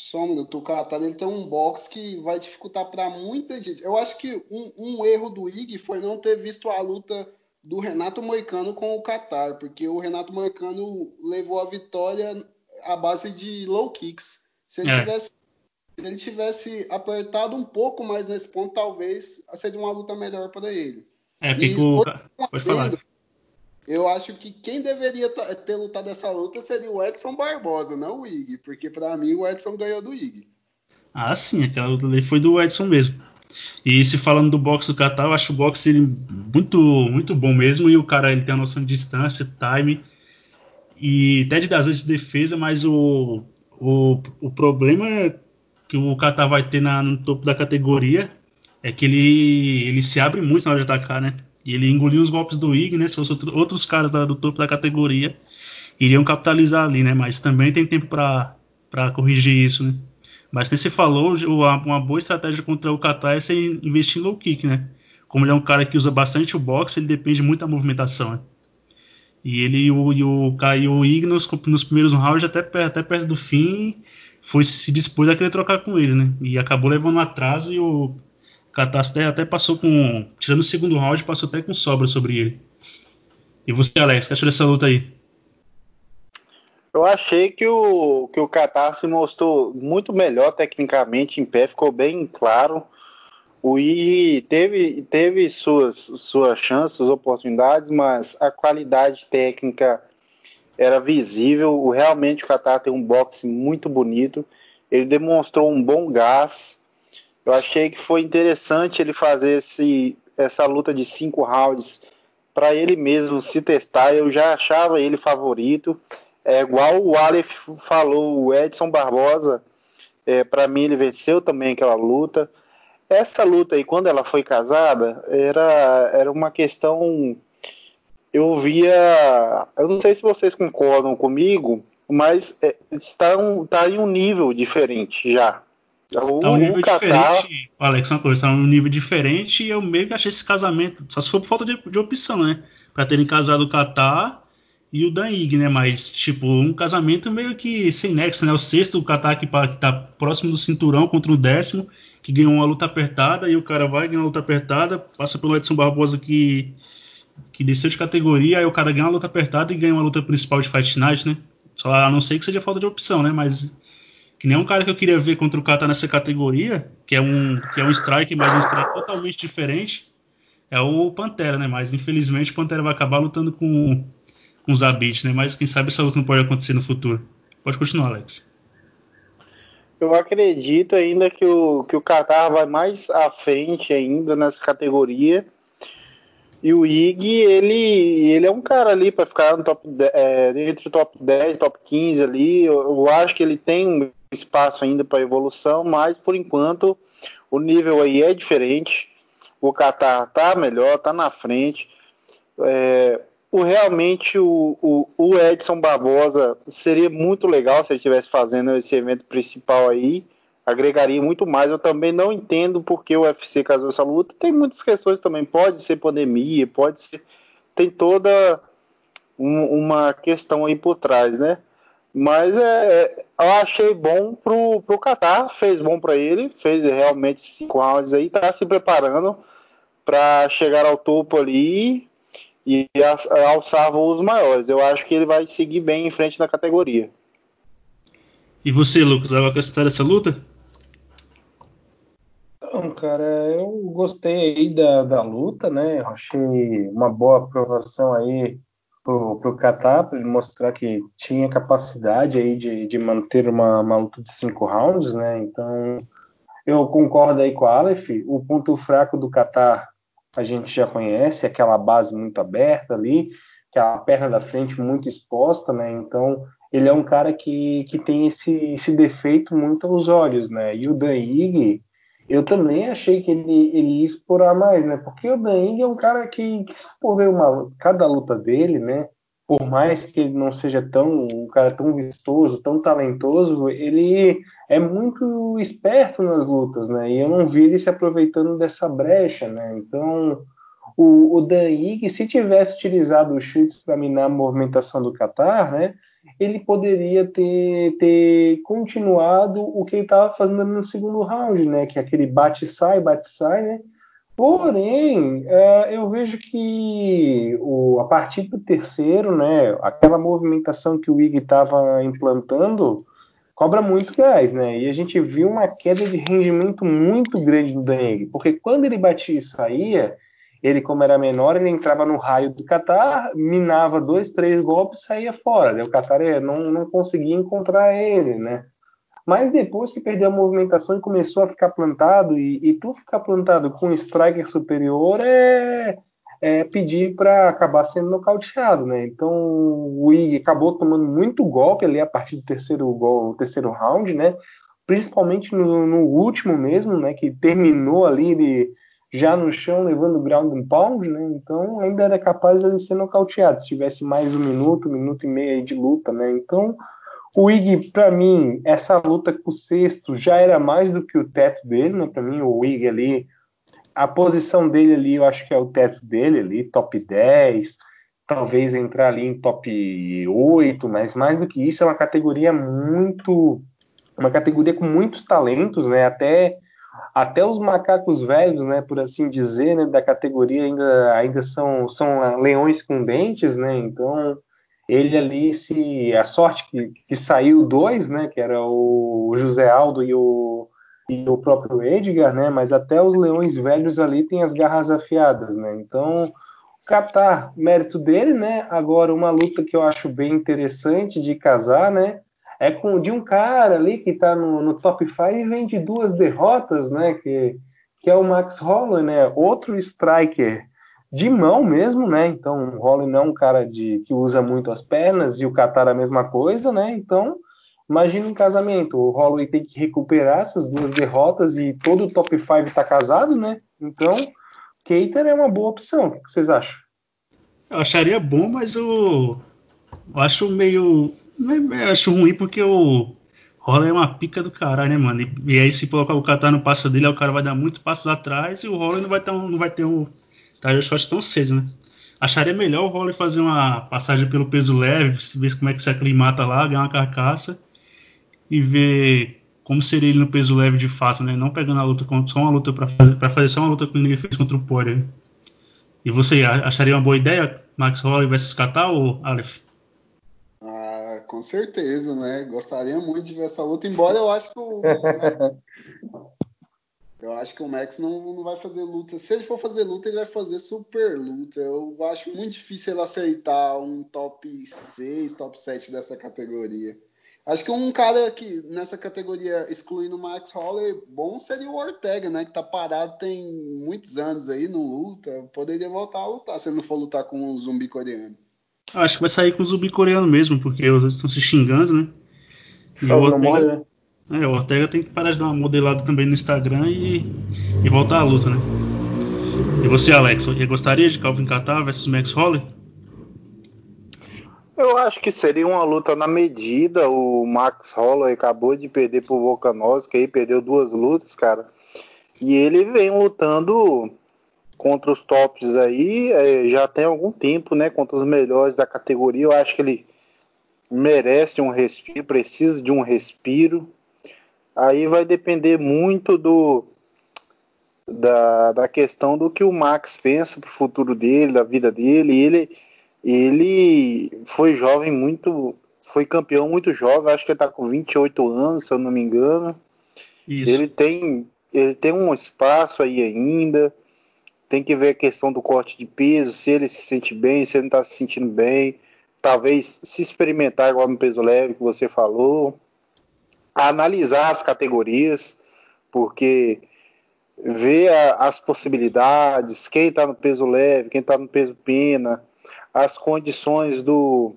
Só um minuto, o Qatar ele tem um box que vai dificultar para muita gente. Eu acho que um, um, erro do Ig foi não ter visto a luta do Renato Moicano com o Qatar, porque o Renato Moicano levou a vitória a base de low kicks. Se ele, é. tivesse, se ele tivesse apertado um pouco mais nesse ponto, talvez seria uma luta melhor para ele. É, ficou. Pode falar. Eu acho que quem deveria ter lutado essa luta seria o Edson Barbosa, não o Ig, porque para mim o Edson ganhou do Ig. Ah, sim, aquela luta ali foi do Edson mesmo. E se falando do boxe do Qatar, eu acho o boxe muito, muito bom mesmo. E o cara ele tem a noção de distância, time e até de das vezes de defesa, mas o, o, o problema que o Qatar vai ter na, no topo da categoria é que ele, ele se abre muito na hora de atacar, né? E ele engoliu os golpes do Ig, né? Se fossem outro, outros caras da, do topo da categoria, iriam capitalizar ali, né? Mas também tem tempo para corrigir isso, né? Mas você falou, uma boa estratégia contra o Qatar é você investir em low kick, né? Como ele é um cara que usa bastante o boxe, ele depende muito da movimentação, né? E ele e o, e o, e o Ignos nos primeiros rounds, até, até perto do fim, foi se dispôs a querer trocar com ele, né? E acabou levando um atraso e o Catástrofe até passou com. Tirando o segundo round, passou até com sobra sobre ele. E você, Alex, que achou dessa luta aí? Eu achei que o, que o Qatar se mostrou muito melhor tecnicamente em pé, ficou bem claro. O I teve, teve suas, suas chances, suas oportunidades, mas a qualidade técnica era visível. Realmente o Qatar tem um boxe muito bonito. Ele demonstrou um bom gás. Eu achei que foi interessante ele fazer esse, essa luta de cinco rounds para ele mesmo se testar. Eu já achava ele favorito. É igual o Aleph falou, o Edson Barbosa, é, para mim ele venceu também aquela luta. Essa luta aí, quando ela foi casada, era, era uma questão. Eu via. Eu não sei se vocês concordam comigo, mas é, está, um, está em um nível diferente já. O, tá um nível diferente, Alex, uma coisa, tá um nível diferente e eu meio que achei esse casamento, só se for por falta de, de opção, né? Pra terem casado o Qatar e o Danig, né? Mas, tipo, um casamento meio que sem nexo, né? O sexto, o Qatar que, que tá próximo do cinturão contra o décimo, que ganhou uma luta apertada, e o cara vai ganhar uma luta apertada, passa pelo Edson Barbosa que, que desceu de categoria, aí o cara ganha uma luta apertada e ganha uma luta principal de Fight Night, né? Só a não ser que seja falta de opção, né? Mas que nem um cara que eu queria ver contra o Qatar nessa categoria, que é um, que é um strike, mas um strike totalmente diferente, é o Pantera, né? Mas infelizmente o Pantera vai acabar lutando com com os Zabit, né? Mas quem sabe essa luta não pode acontecer no futuro. Pode continuar, Alex. Eu acredito ainda que o, que o Qatar vai mais à frente ainda nessa categoria. E o Ig, ele, ele é um cara ali para ficar no top é, entre o top 10 top 15 ali. Eu, eu acho que ele tem espaço ainda para evolução, mas por enquanto o nível aí é diferente. O Qatar tá melhor, tá na frente. É, o, realmente o, o, o, Edson Barbosa seria muito legal se ele estivesse fazendo esse evento principal aí, agregaria muito mais. Eu também não entendo porque o UFC casou essa luta. Tem muitas questões também, pode ser pandemia, pode ser. Tem toda um, uma questão aí por trás, né? Mas é, é eu achei bom pro, pro Qatar, fez bom para ele, fez realmente cinco rounds aí, tá se preparando para chegar ao topo ali e alçar voos maiores. Eu acho que ele vai seguir bem em frente na categoria. E você, Lucas, vai acrescentar essa luta? Então, cara, eu gostei aí da, da luta, né? Eu achei uma boa aprovação aí pro, pro Qatar, para ele mostrar que tinha capacidade aí de, de manter uma, uma luta de cinco rounds, né? Então, eu concordo aí com a Aleph. O ponto fraco do Qatar a gente já conhece, aquela base muito aberta ali, aquela perna da frente muito exposta, né? Então, ele é um cara que, que tem esse, esse defeito muito aos olhos, né? E o Dan Ig, eu também achei que ele, ele ia explorar mais, né? Porque o Dan Ig é um cara que, que se uma, cada luta dele, né? por mais que ele não seja tão um cara tão vistoso, tão talentoso, ele é muito esperto nas lutas, né? E eu não vi ele se aproveitando dessa brecha, né? Então, o, o Dan Ig, se tivesse utilizado os chutes para minar a movimentação do Qatar, né? Ele poderia ter, ter continuado o que ele estava fazendo no segundo round, né? Que é aquele bate-sai, bate-sai, né? Porém, é, eu vejo que o, a partir do terceiro, né, aquela movimentação que o IG estava implantando cobra muito gás, né? E a gente viu uma queda de rendimento muito grande do Deng, porque quando ele batia e saía, ele, como era menor, ele entrava no raio do Qatar, minava dois, três golpes e saía fora. Né? O Qatar é, não, não conseguia encontrar ele, né? Mas depois que perdeu a movimentação e começou a ficar plantado, e, e tu ficar plantado com um striker superior é, é pedir para acabar sendo nocauteado, né? Então o Ig acabou tomando muito golpe ali a partir do terceiro gol, terceiro round, né? Principalmente no, no último mesmo, né? Que terminou ali ele já no chão levando ground and pound, né? Então ainda era capaz de ser nocauteado se tivesse mais um minuto, um minuto e meio de luta, né? Então o Ig, para mim, essa luta com o sexto já era mais do que o teto dele, né? Para mim, o Ig ali, a posição dele ali, eu acho que é o teto dele ali, top 10, talvez entrar ali em top 8, mas mais do que isso, é uma categoria muito. Uma categoria com muitos talentos, né? Até, até os macacos velhos, né? Por assim dizer, né? Da categoria ainda, ainda são, são leões com dentes, né? Então, ele ali, se a sorte que, que saiu dois, né? Que era o José Aldo e o, e o próprio Edgar, né? Mas até os leões velhos ali têm as garras afiadas, né? Então Qatar, mérito dele, né? Agora, uma luta que eu acho bem interessante de casar, né? É com de um cara ali que tá no, no top 5 e vem de duas derrotas, né? Que, que é o Max Holloway, né? Outro striker de mão mesmo, né? Então, o Holloway não é um cara de, que usa muito as pernas e o Qatar a mesma coisa, né? Então, imagina um casamento. O Holloway tem que recuperar essas duas derrotas e todo o top 5 tá casado, né? Então, Keiter é uma boa opção. O que vocês acham? Eu acharia bom, mas eu, eu acho meio. Eu acho ruim porque o Rola é uma pica do caralho, né, mano? E, e, aí, se colocar o Qatar no passo dele, aí o cara vai dar muito passos atrás e o Roller não vai um, não vai ter um title shot tão cedo, né? Acharia melhor o Roller fazer uma passagem pelo peso leve, ver como é que se aclimata lá, ganhar uma carcaça e ver como seria ele no peso leve de fato, né? Não pegando a luta só uma luta para fazer, pra fazer só uma luta como ele fez contra o Poirier. E você acharia uma boa ideia, Max Holloway versus Qatar ou Aleph? Com certeza, né? Gostaria muito de ver essa luta, embora eu acho que o. <laughs> eu acho que o Max não, não vai fazer luta. Se ele for fazer luta, ele vai fazer super luta. Eu acho muito difícil ele aceitar um top 6, top 7 dessa categoria. Acho que um cara que nessa categoria, excluindo o Max Holler, bom seria o Ortega, né? Que tá parado tem muitos anos aí, não luta. Poderia voltar a lutar se ele não for lutar com um zumbi coreano. Acho que vai sair com o zumbi coreano mesmo, porque eles estão se xingando, né? E o Ortega, né? É, o Ortega tem que parar de dar uma modelada também no Instagram e, e voltar à luta, né? E você, Alex, gostaria de Calvin Catar versus Max Holler? Eu acho que seria uma luta na medida. O Max Holloway acabou de perder pro Volkanovski, aí perdeu duas lutas, cara. E ele vem lutando contra os tops aí é, já tem algum tempo, né? Contra os melhores da categoria. Eu acho que ele merece um respiro, precisa de um respiro. Aí vai depender muito do da, da questão do que o Max pensa pro futuro dele, da vida dele. E ele ele foi jovem muito. Foi campeão muito jovem, acho que ele tá com 28 anos, se eu não me engano. Isso. Ele tem, ele tem um espaço aí ainda. Tem que ver a questão do corte de peso, se ele se sente bem, se ele não tá se sentindo bem. Talvez se experimentar igual no peso leve que você falou. Analisar as categorias, porque ver as possibilidades, quem está no peso leve, quem está no peso pena, as condições do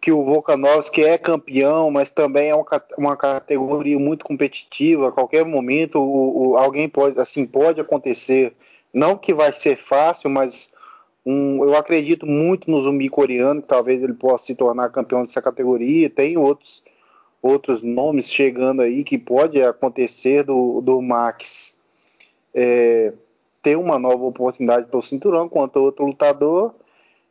que o Volkanovski é campeão, mas também é uma, uma categoria muito competitiva. A qualquer momento, o, o, alguém pode, assim, pode acontecer. Não que vai ser fácil, mas um, eu acredito muito no zumbi coreano, que talvez ele possa se tornar campeão dessa categoria. Tem outros, outros nomes chegando aí que pode acontecer do, do Max é, ter uma nova oportunidade para o cinturão contra outro lutador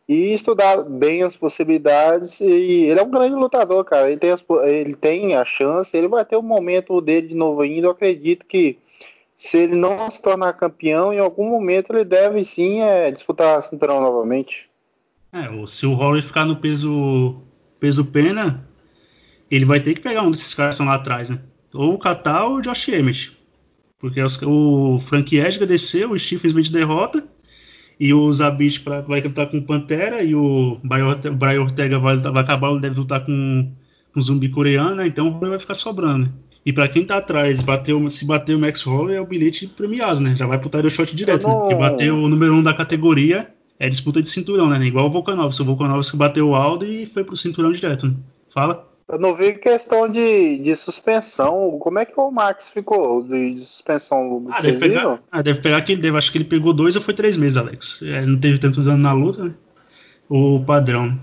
e estudar bem as possibilidades. E ele é um grande lutador, cara. Ele tem, as, ele tem a chance, ele vai ter o um momento dele de novo ainda. Eu acredito que se ele não se tornar campeão, em algum momento ele deve sim é, disputar a cinturão novamente. É, se o Holloway ficar no peso peso pena, ele vai ter que pegar um desses caras que estão lá atrás, né? Ou o Katal ou o Josh Emmett. Porque os, o Frank Edgar desceu, o Steve infelizmente derrota. E o Zabit vai lutar com o Pantera e o Brian Ortega vai, vai acabar, deve lutar com, com zumbi coreano, né? então o Holloway vai ficar sobrando. Né? E para quem tá atrás, bateu, se bater o Max Holloway é o bilhete premiado, né? Já vai pro title shot direto, não... né? Porque bater o número 1 um da categoria é disputa de cinturão, né? Igual o Volkanovski. O Volkanovski bateu o Aldo e foi pro cinturão direto, né? Fala. Eu não vi questão de, de suspensão. Como é que o Max ficou de, de suspensão? Ah deve, pegar, ah, deve pegar que ele deve. Acho que ele pegou dois ou foi três meses, Alex. É, não teve tantos anos na luta, né? O padrão.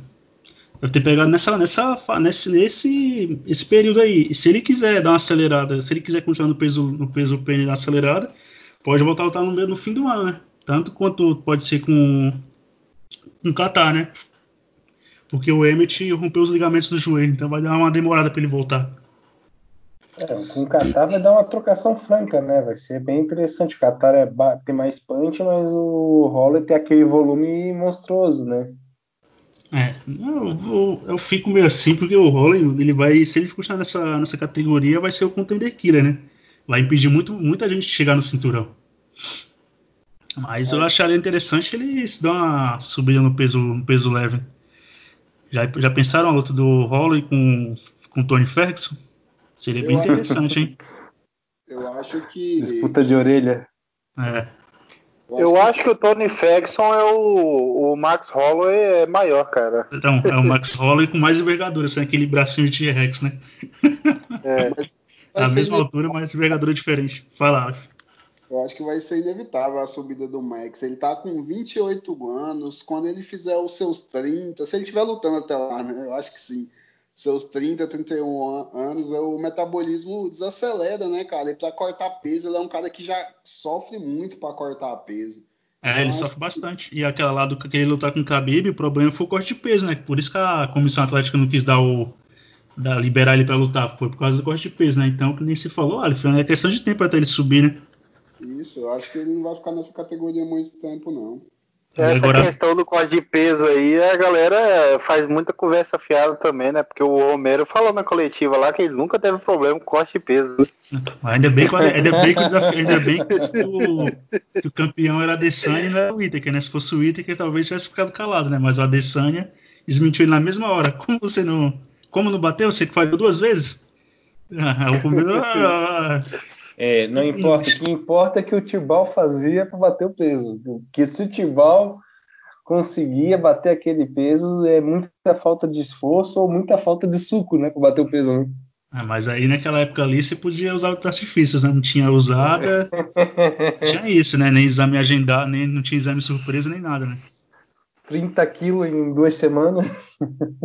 Deve ter pegado nessa, nessa, nesse, nesse esse período aí. E se ele quiser dar uma acelerada, se ele quiser continuar no peso, no peso PN acelerada, pode voltar a lutar no, no fim do ano, né? Tanto quanto pode ser com, o Qatar, né? Porque o Emmett rompeu os ligamentos do joelho, então vai dar uma demorada para ele voltar. É, com o Qatar vai dar uma trocação franca, né? Vai ser bem interessante. O Qatar é tem mais punch, mas o Holler tem aquele volume monstruoso, né? É, eu, eu, eu, fico meio assim porque o Holland, ele vai, se ele continuar nessa, nessa categoria, vai ser o contender killer, né? Vai impedir muito, muita gente de chegar no cinturão. Mas é. eu acharia interessante ele se dar uma subida no peso, no peso leve. Já, já pensaram a luta do Holland com, com Tony Ferguson? Seria bem eu interessante, hein? <laughs> Eu acho que. Disputa de orelha. É. Eu acho que o Tony Ferguson é o, o Max Holloway é maior, cara. Então, é o Max Holloway com mais envergadura, sem aquele bracinho de T-Rex, né? É. <laughs> A mesma altura, mas envergadura diferente. Fala, Eu acho que vai ser inevitável a subida do Max. Ele tá com 28 anos. Quando ele fizer os seus 30, se ele estiver lutando até lá, né? Eu acho que sim seus 30, 31 anos, o metabolismo desacelera, né, cara? E para cortar peso, ele é um cara que já sofre muito para cortar peso. É, ele então, sofre bastante. E aquela lá do que ele lutar com o Khabib, o problema foi o corte de peso, né? Por isso que a comissão atlética não quis dar o dar, liberar ele para lutar, foi por causa do corte de peso, né? Então, que nem se falou, olha, foi uma questão de tempo até ele subir, né? Isso, eu acho que ele não vai ficar nessa categoria muito tempo, não. Essa agora... questão do corte de peso aí, a galera faz muita conversa fiada também, né? Porque o Romero falou na coletiva lá que ele nunca teve problema com corte de peso. Ainda bem que, ainda bem que, o, desafio, <laughs> ainda bem que, o, que o campeão era a Adesanya e não era o Whittaker, né? Se fosse o Whittaker, talvez tivesse ficado calado, né? Mas o Adesanya desmentiu ele na mesma hora. Como você não. Como não bateu? Você que falhou duas vezes? <laughs> Ah, o Romero. É, não importa. O que importa é que o Tibal fazia para bater o peso. Porque se o Tibal conseguia bater aquele peso, é muita falta de esforço ou muita falta de suco, né? Para bater o peso, né? Ah, mas aí naquela época ali você podia usar os artifícios, né? Não tinha usada. <laughs> tinha isso, né? Nem exame agendado, nem não tinha exame surpresa, nem nada, né? 30 quilos em duas semanas.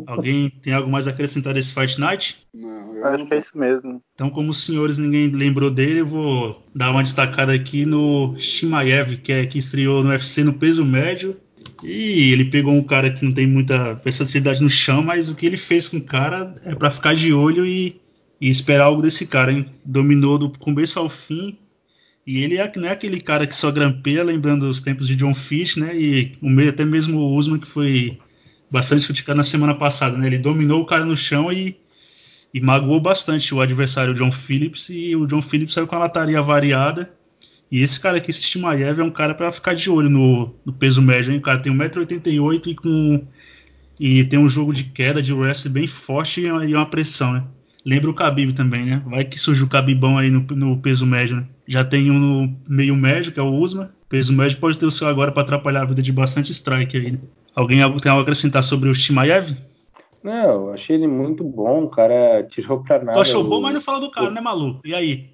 Alguém tem algo mais a acrescentar desse Fight Night? Não, eu acho que é isso mesmo. Então, como os senhores ninguém lembrou dele, eu vou dar uma destacada aqui no Shimaev, que é que estreou no UFC no peso médio. E ele pegou um cara que não tem muita versatilidade no chão, mas o que ele fez com o cara é para ficar de olho e, e, esperar algo desse cara, hein? Dominou do começo ao fim, e ele é, não é aquele cara que só grampeia, lembrando os tempos de John Fish, né? E o até mesmo o Usman, que foi bastante criticado na semana passada, né? Ele dominou o cara no chão e, e magoou bastante o adversário John Phillips. E o John Phillips saiu com a lataria variada. E esse cara aqui, esse Shimaev, é um cara para ficar de olho no, no, peso médio, hein? O cara tem 1,88m e com. E tem um jogo de queda de wrestling bem forte e uma pressão, né? Lembra o Khabib também, né? Vai que surge o Khabibão aí no, no, peso médio, né? Já tem um meio médio, que é o Usma. Peso médio pode ter o seu agora para atrapalhar a vida de bastante strike aí, né? Alguém tem algo a acrescentar sobre o Shimaev? Não, eu achei ele muito bom, o cara tirou pra nada. Tu achou bom, mas não falou do cara, o... né, maluco? E aí?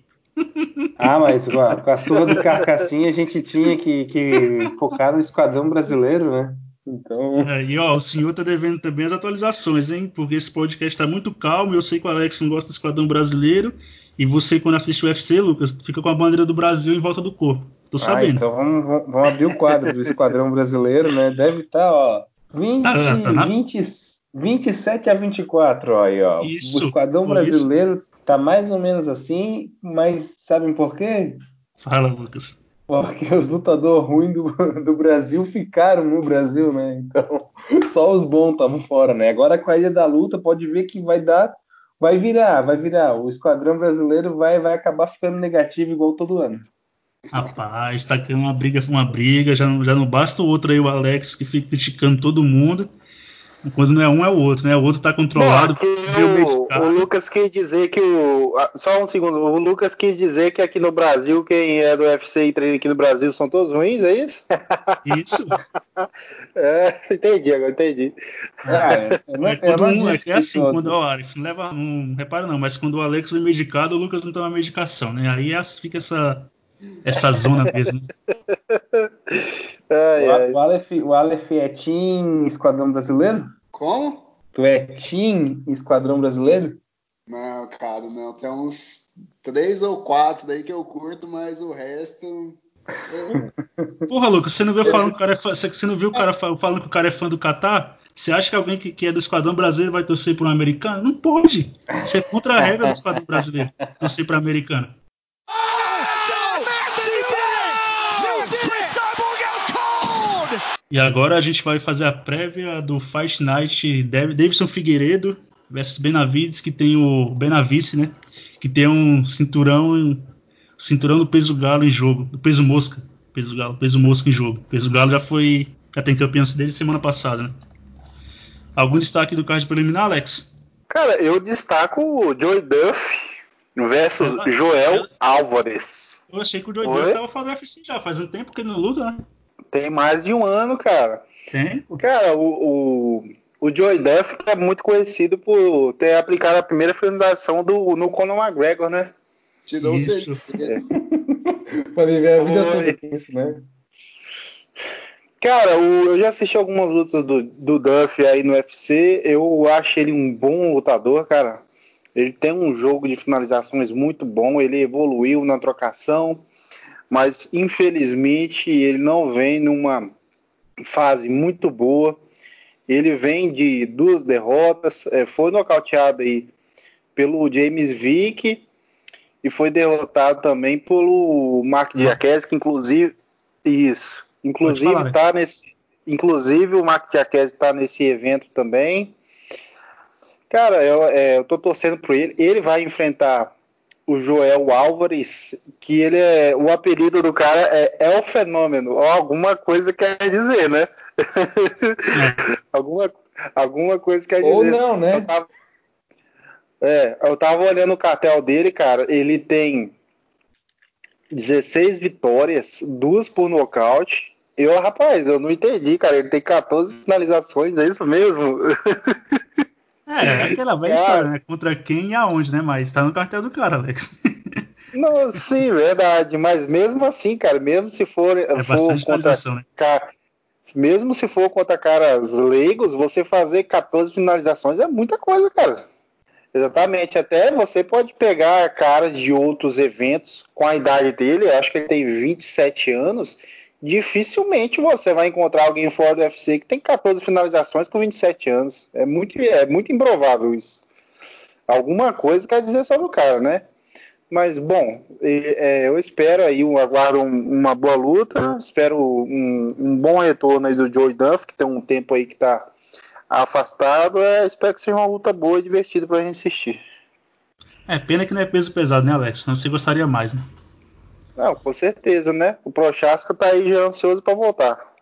Ah, mas com a, com a surra do Carcassinha a gente tinha que, que focar no esquadrão brasileiro, né? Então... É, e ó, o senhor tá devendo também as atualizações, hein? Porque esse podcast tá muito calmo. Eu sei que o Alex não gosta do Esquadrão Brasileiro. E você, quando assiste o UFC, Lucas, fica com a bandeira do Brasil em volta do corpo. Tô ah, sabendo. Ah, então vamos, vamos, abrir o quadro do Esquadrão Brasileiro, né? Deve estar, tá, ó. 20, tá, tá na... 20, 27 a 24, ó, aí, ó. Isso, o Esquadrão Brasileiro isso. tá mais ou menos assim, mas sabem por quê? Fala, Lucas. Porque os lutadores ruins do, do Brasil ficaram no Brasil, né? Então, só os bons estavam fora, né? Agora com a ilha da luta, pode ver que vai dar, vai virar, vai virar. O esquadrão brasileiro vai, vai acabar ficando negativo igual todo ano. Rapaz, tá aqui uma briga, uma briga, já já não basta o outro aí, o Alex, que fica criticando todo mundo. Quando não é um, é o outro, né? O outro tá controlado. Não, o, o, Lucas quis dizer que o. Só um segundo. O Lucas quis dizer que aqui no Brasil, quem é do UFC e treina aqui no Brasil são todos ruins, é isso? Isso. <laughs> é, entendi, agora entendi. Ah, é, é, quando um, é, é assim, quando o Arif, não leva. Não repara não, mas quando o Alex foi medicado, o Lucas não toma medicação, né? Aí fica essa. Essa zona mesmo. <laughs> Ai, ai. O, Aleph, o Aleph é Team Esquadrão Brasileiro? Como? Tu é Team Esquadrão Brasileiro? Não, cara, não. Tem uns três ou quatro daí que eu curto, mas o resto. <laughs> Porra, Lucas, você não viu falando que o cara é fã, você não viu o cara falando que o cara é fã do Catar? Você acha que alguém que, que, é do Esquadrão Brasileiro vai torcer para um americano? Não pode. Isso é contra a regra do Esquadrão Brasileiro, torcer para americano. E agora a gente vai fazer a prévia do Fight Night Davidson Figueiredo versus Benavides, que tem o Benavice, né? Que tem um cinturão, cinturão do peso galo em jogo, do peso mosca, peso galo, peso mosca em jogo. Peso galo já foi, já tem campeão dele semana passada, né? Algum destaque do card preliminar, Alex? Cara, eu destaco o Joey Duff versus é, Joel Álvares. Eu achei que o Joey Oi? Duff tava falando UFC já, faz um tempo que ele não luta, né? Tem mais de um ano, cara. Tem? Cara, o, o, o Joey Duff é muito conhecido por ter aplicado a primeira finalização do, no Conor McGregor, né? Te dou Isso. É. <laughs> pra viver a vida Oi. toda com isso, né? Cara, o, eu já assisti algumas lutas do, do Duff aí no UFC. Eu acho ele um bom lutador, cara. Ele tem um jogo de finalizações muito bom. Ele evoluiu na trocação mas infelizmente ele não vem numa fase muito boa. Ele vem de duas derrotas, é, foi nocauteado aí pelo James Vick e foi derrotado também pelo Mark ah. Diakese, que inclusive isso, inclusive tá nesse, inclusive o Mark Diakese está nesse evento também. Cara, eu, é, eu tô torcendo por ele. Ele vai enfrentar o Joel Álvares, que ele é. O apelido do cara é, é o fenômeno, ou alguma coisa quer dizer, né? <laughs> Alguma, alguma coisa quer dizer. Ou não, né? Eu tava, é, eu tava olhando o cartel dele, cara. Ele tem 16 vitórias, duas por nocaute. Eu, rapaz, eu não entendi, cara. Ele tem 14 finalizações, é isso mesmo? <laughs> É, é, aquela velha cara, história, né? Contra quem e aonde, né? Mas tá no cartel do cara, Alex. <laughs> Não, sim, verdade. Mas mesmo assim, cara, mesmo se for, é for contra, né? cara, mesmo se for contra caras leigos, você fazer 14 finalizações é muita coisa, cara. Exatamente. Até você pode pegar caras de outros eventos com a idade dele, acho que ele tem 27 anos, dificilmente você vai encontrar alguém fora do UFC que tem 14 finalizações com 27 anos. É muito, é muito improvável isso. Alguma coisa quer dizer sobre o cara, né? Mas, bom, é, eu espero aí, eu aguardo um, uma boa luta, espero um, um, bom retorno aí do Joey Duff, que tem um tempo aí que tá afastado. É, espero que seja uma luta boa e divertida pra gente assistir. É, pena que não é peso pesado, né, Alex? Senão você gostaria mais, né? Não, com certeza, né? O Prochaska tá aí já ansioso para voltar.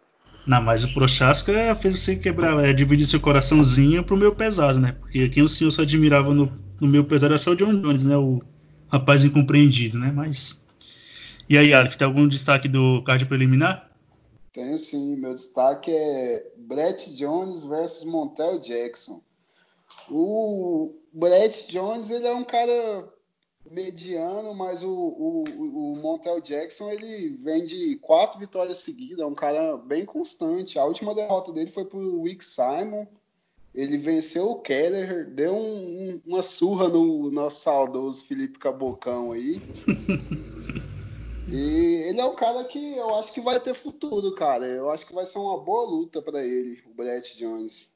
Não, mas o Prochaska fez você quebrar, é, dividir seu coraçãozinho pro meu pesado, né? Porque quem o senhor só admirava no, no meu pesado era só o John Jones, né? O rapaz incompreendido, né? Mas. E aí, Alec, tem algum destaque do card preliminar? Tenho sim. Meu destaque é Brett Jones versus Montel Jackson. O Brett Jones, ele é um cara mediano, mas o, o, o Montel Jackson ele vem de quatro vitórias seguidas, é um cara bem constante. A última derrota dele foi pro Wick Simon. Ele venceu o Keller, deu um, uma surra no nosso saudoso Felipe Cabocão aí. <laughs> e ele é um cara que eu acho que vai ter futuro, cara. Eu acho que vai ser uma boa luta para ele, o Brett Jones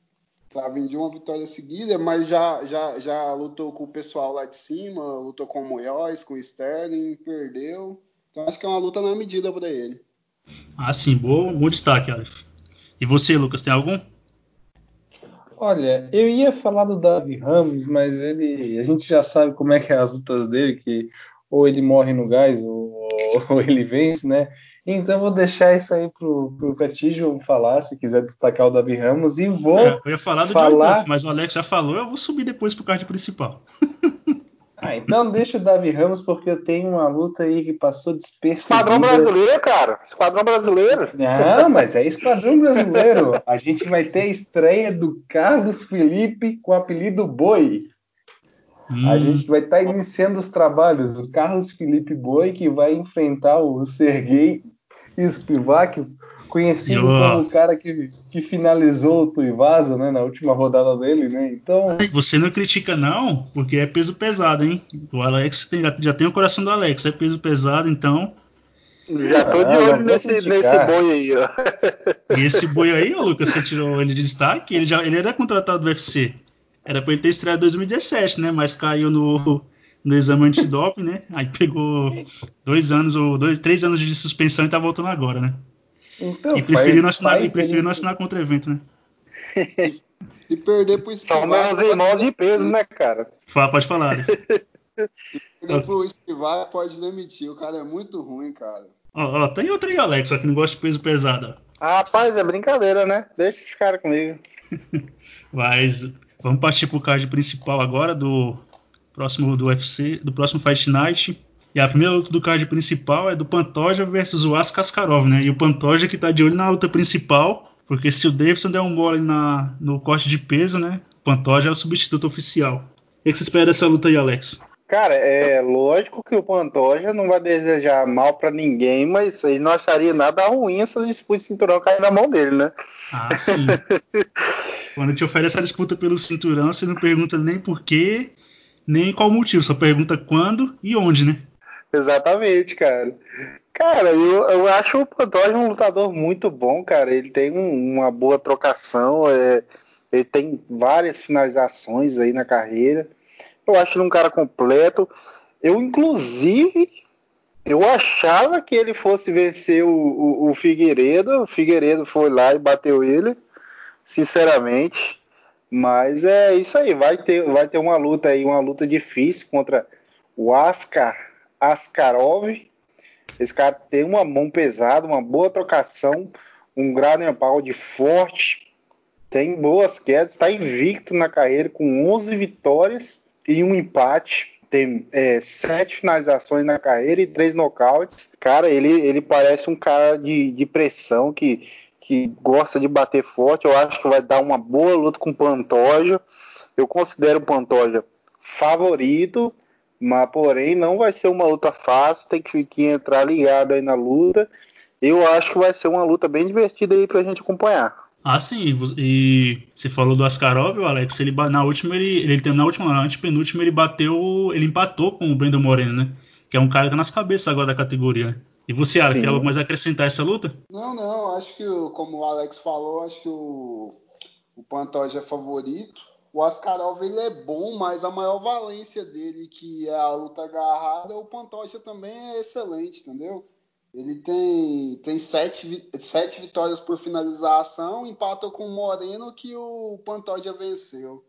tá vindo de uma vitória seguida, mas já, já, já lutou com o pessoal lá de cima, lutou com o Moyes, com o Sterling, perdeu. Então acho que é uma luta na medida para ele. Ah, sim, bom, bom destaque, Aleph. E você, Lucas, tem algum? Olha, eu ia falar do Davi Ramos, mas ele, a gente já sabe como é que é as lutas dele, que ou ele morre no gás ou, <laughs> ou ele vence, né? Então vou deixar isso aí pro, pro falar, se quiser destacar o Davi Ramos, e vou. É, eu ia falar do falar... Duff, mas o Alex já falou, eu vou subir depois pro card principal. <laughs> ah, então deixa o Davi Ramos, porque eu tenho uma luta aí que passou despercebida. Esquadrão brasileiro, cara. Esquadrão brasileiro. Não, mas é Esquadrão <laughs> brasileiro. A gente vai ter a estreia do Carlos Felipe com o apelido Boi. Hum. A gente vai estar tá iniciando os trabalhos. O Carlos Felipe Boi que vai enfrentar o Sergei Spivak, conhecido como o cara que, que finalizou o Tuivasa, né, na última rodada dele, né? Então. Você não critica, não, porque é peso pesado, hein? O Alex tem, já tem o coração do Alex, é peso pesado, então. Já tô de Ah, olho não nesse, nesse boi aí, ó. E esse boi aí, ô Lucas, você tirou ele de destaque, ele já ele era contratado do UFC. Era pra ele ter estreado em 2017, né? Mas caiu no, no exame antidoping, né? Aí pegou dois anos ou dois, três anos de suspensão e tá voltando agora, né? Então, E preferiu não assinar, e preferiu não assinar contra o evento, né? <laughs> E perder pro São Esquivar. meus irmãos de peso, né, cara? Fala, pode falar. né? <laughs> Perder pro Esquivar pode demitir. O cara é muito ruim, cara. Ó, ó, tem outro aí, Alex, só que não gosta de peso pesado. ó. Ah, rapaz, é brincadeira, né? Deixa esse cara comigo. <laughs> Mas vamos partir pro card principal agora do próximo do UFC, do próximo Fight Night. E a primeira luta do card principal é do Pantoja versus o As Kaskarov, né? E o Pantoja que tá de olho na luta principal, porque se o Davidson der um mole na, no corte de peso, né? O Pantoja é o substituto oficial. O que você espera dessa luta aí, Alex? Cara, é lógico que o Pantoja não vai desejar mal pra ninguém, mas ele não acharia nada ruim essa disputa de cinturão cair na mão dele, né? Ah, sim. <laughs> Quando te oferece a disputa pelo cinturão, você não pergunta nem por quê, nem qual motivo, só pergunta quando e onde, né? Exatamente, cara. Cara, eu, eu acho o Pantoja um lutador muito bom, cara. Ele tem um- uma boa trocação, é, ele tem várias finalizações aí na carreira. Eu acho ele um cara completo. Eu, inclusive, eu achava que ele fosse vencer o, o, o Figueiredo. O Figueiredo foi lá e bateu ele, sinceramente. Mas é isso aí, vai ter, vai ter uma luta aí, uma luta difícil contra o Askar Askarov. Esse cara tem uma mão pesada, uma boa trocação, um Graden Pound forte, tem boas quedas, está invicto na carreira com 11 vitórias e um empate. Tem é, sete finalizações na carreira e três nocautes. Cara, ele, ele parece um cara de, de pressão que, que gosta de bater forte. Eu acho que vai dar uma boa luta com o Pantoja. Eu considero o Pantoja favorito, mas porém não vai ser uma luta fácil. Tem que, entrar ligado aí na luta. Eu acho que vai ser uma luta bem divertida aí pra gente acompanhar. Ah, sim, e vo- você falou do Askarov, Alex, ele na última ele, ele na última, na antepenúltima ele bateu, ele empatou com o Brandon Moreno, né? Que é um cara que tá nas cabeças agora da categoria. E você, Sim. quer algo mais acrescentar essa luta? Não, não, acho que, como o Alex falou, acho que o, o Pantoja é favorito. O Askarov ele é bom, mas a maior valência dele, que é a luta agarrada, o Pantoja também é excelente, entendeu? Ele tem, tem sete, sete vitórias por finalização, empatou com o Moreno que o Pantoja venceu.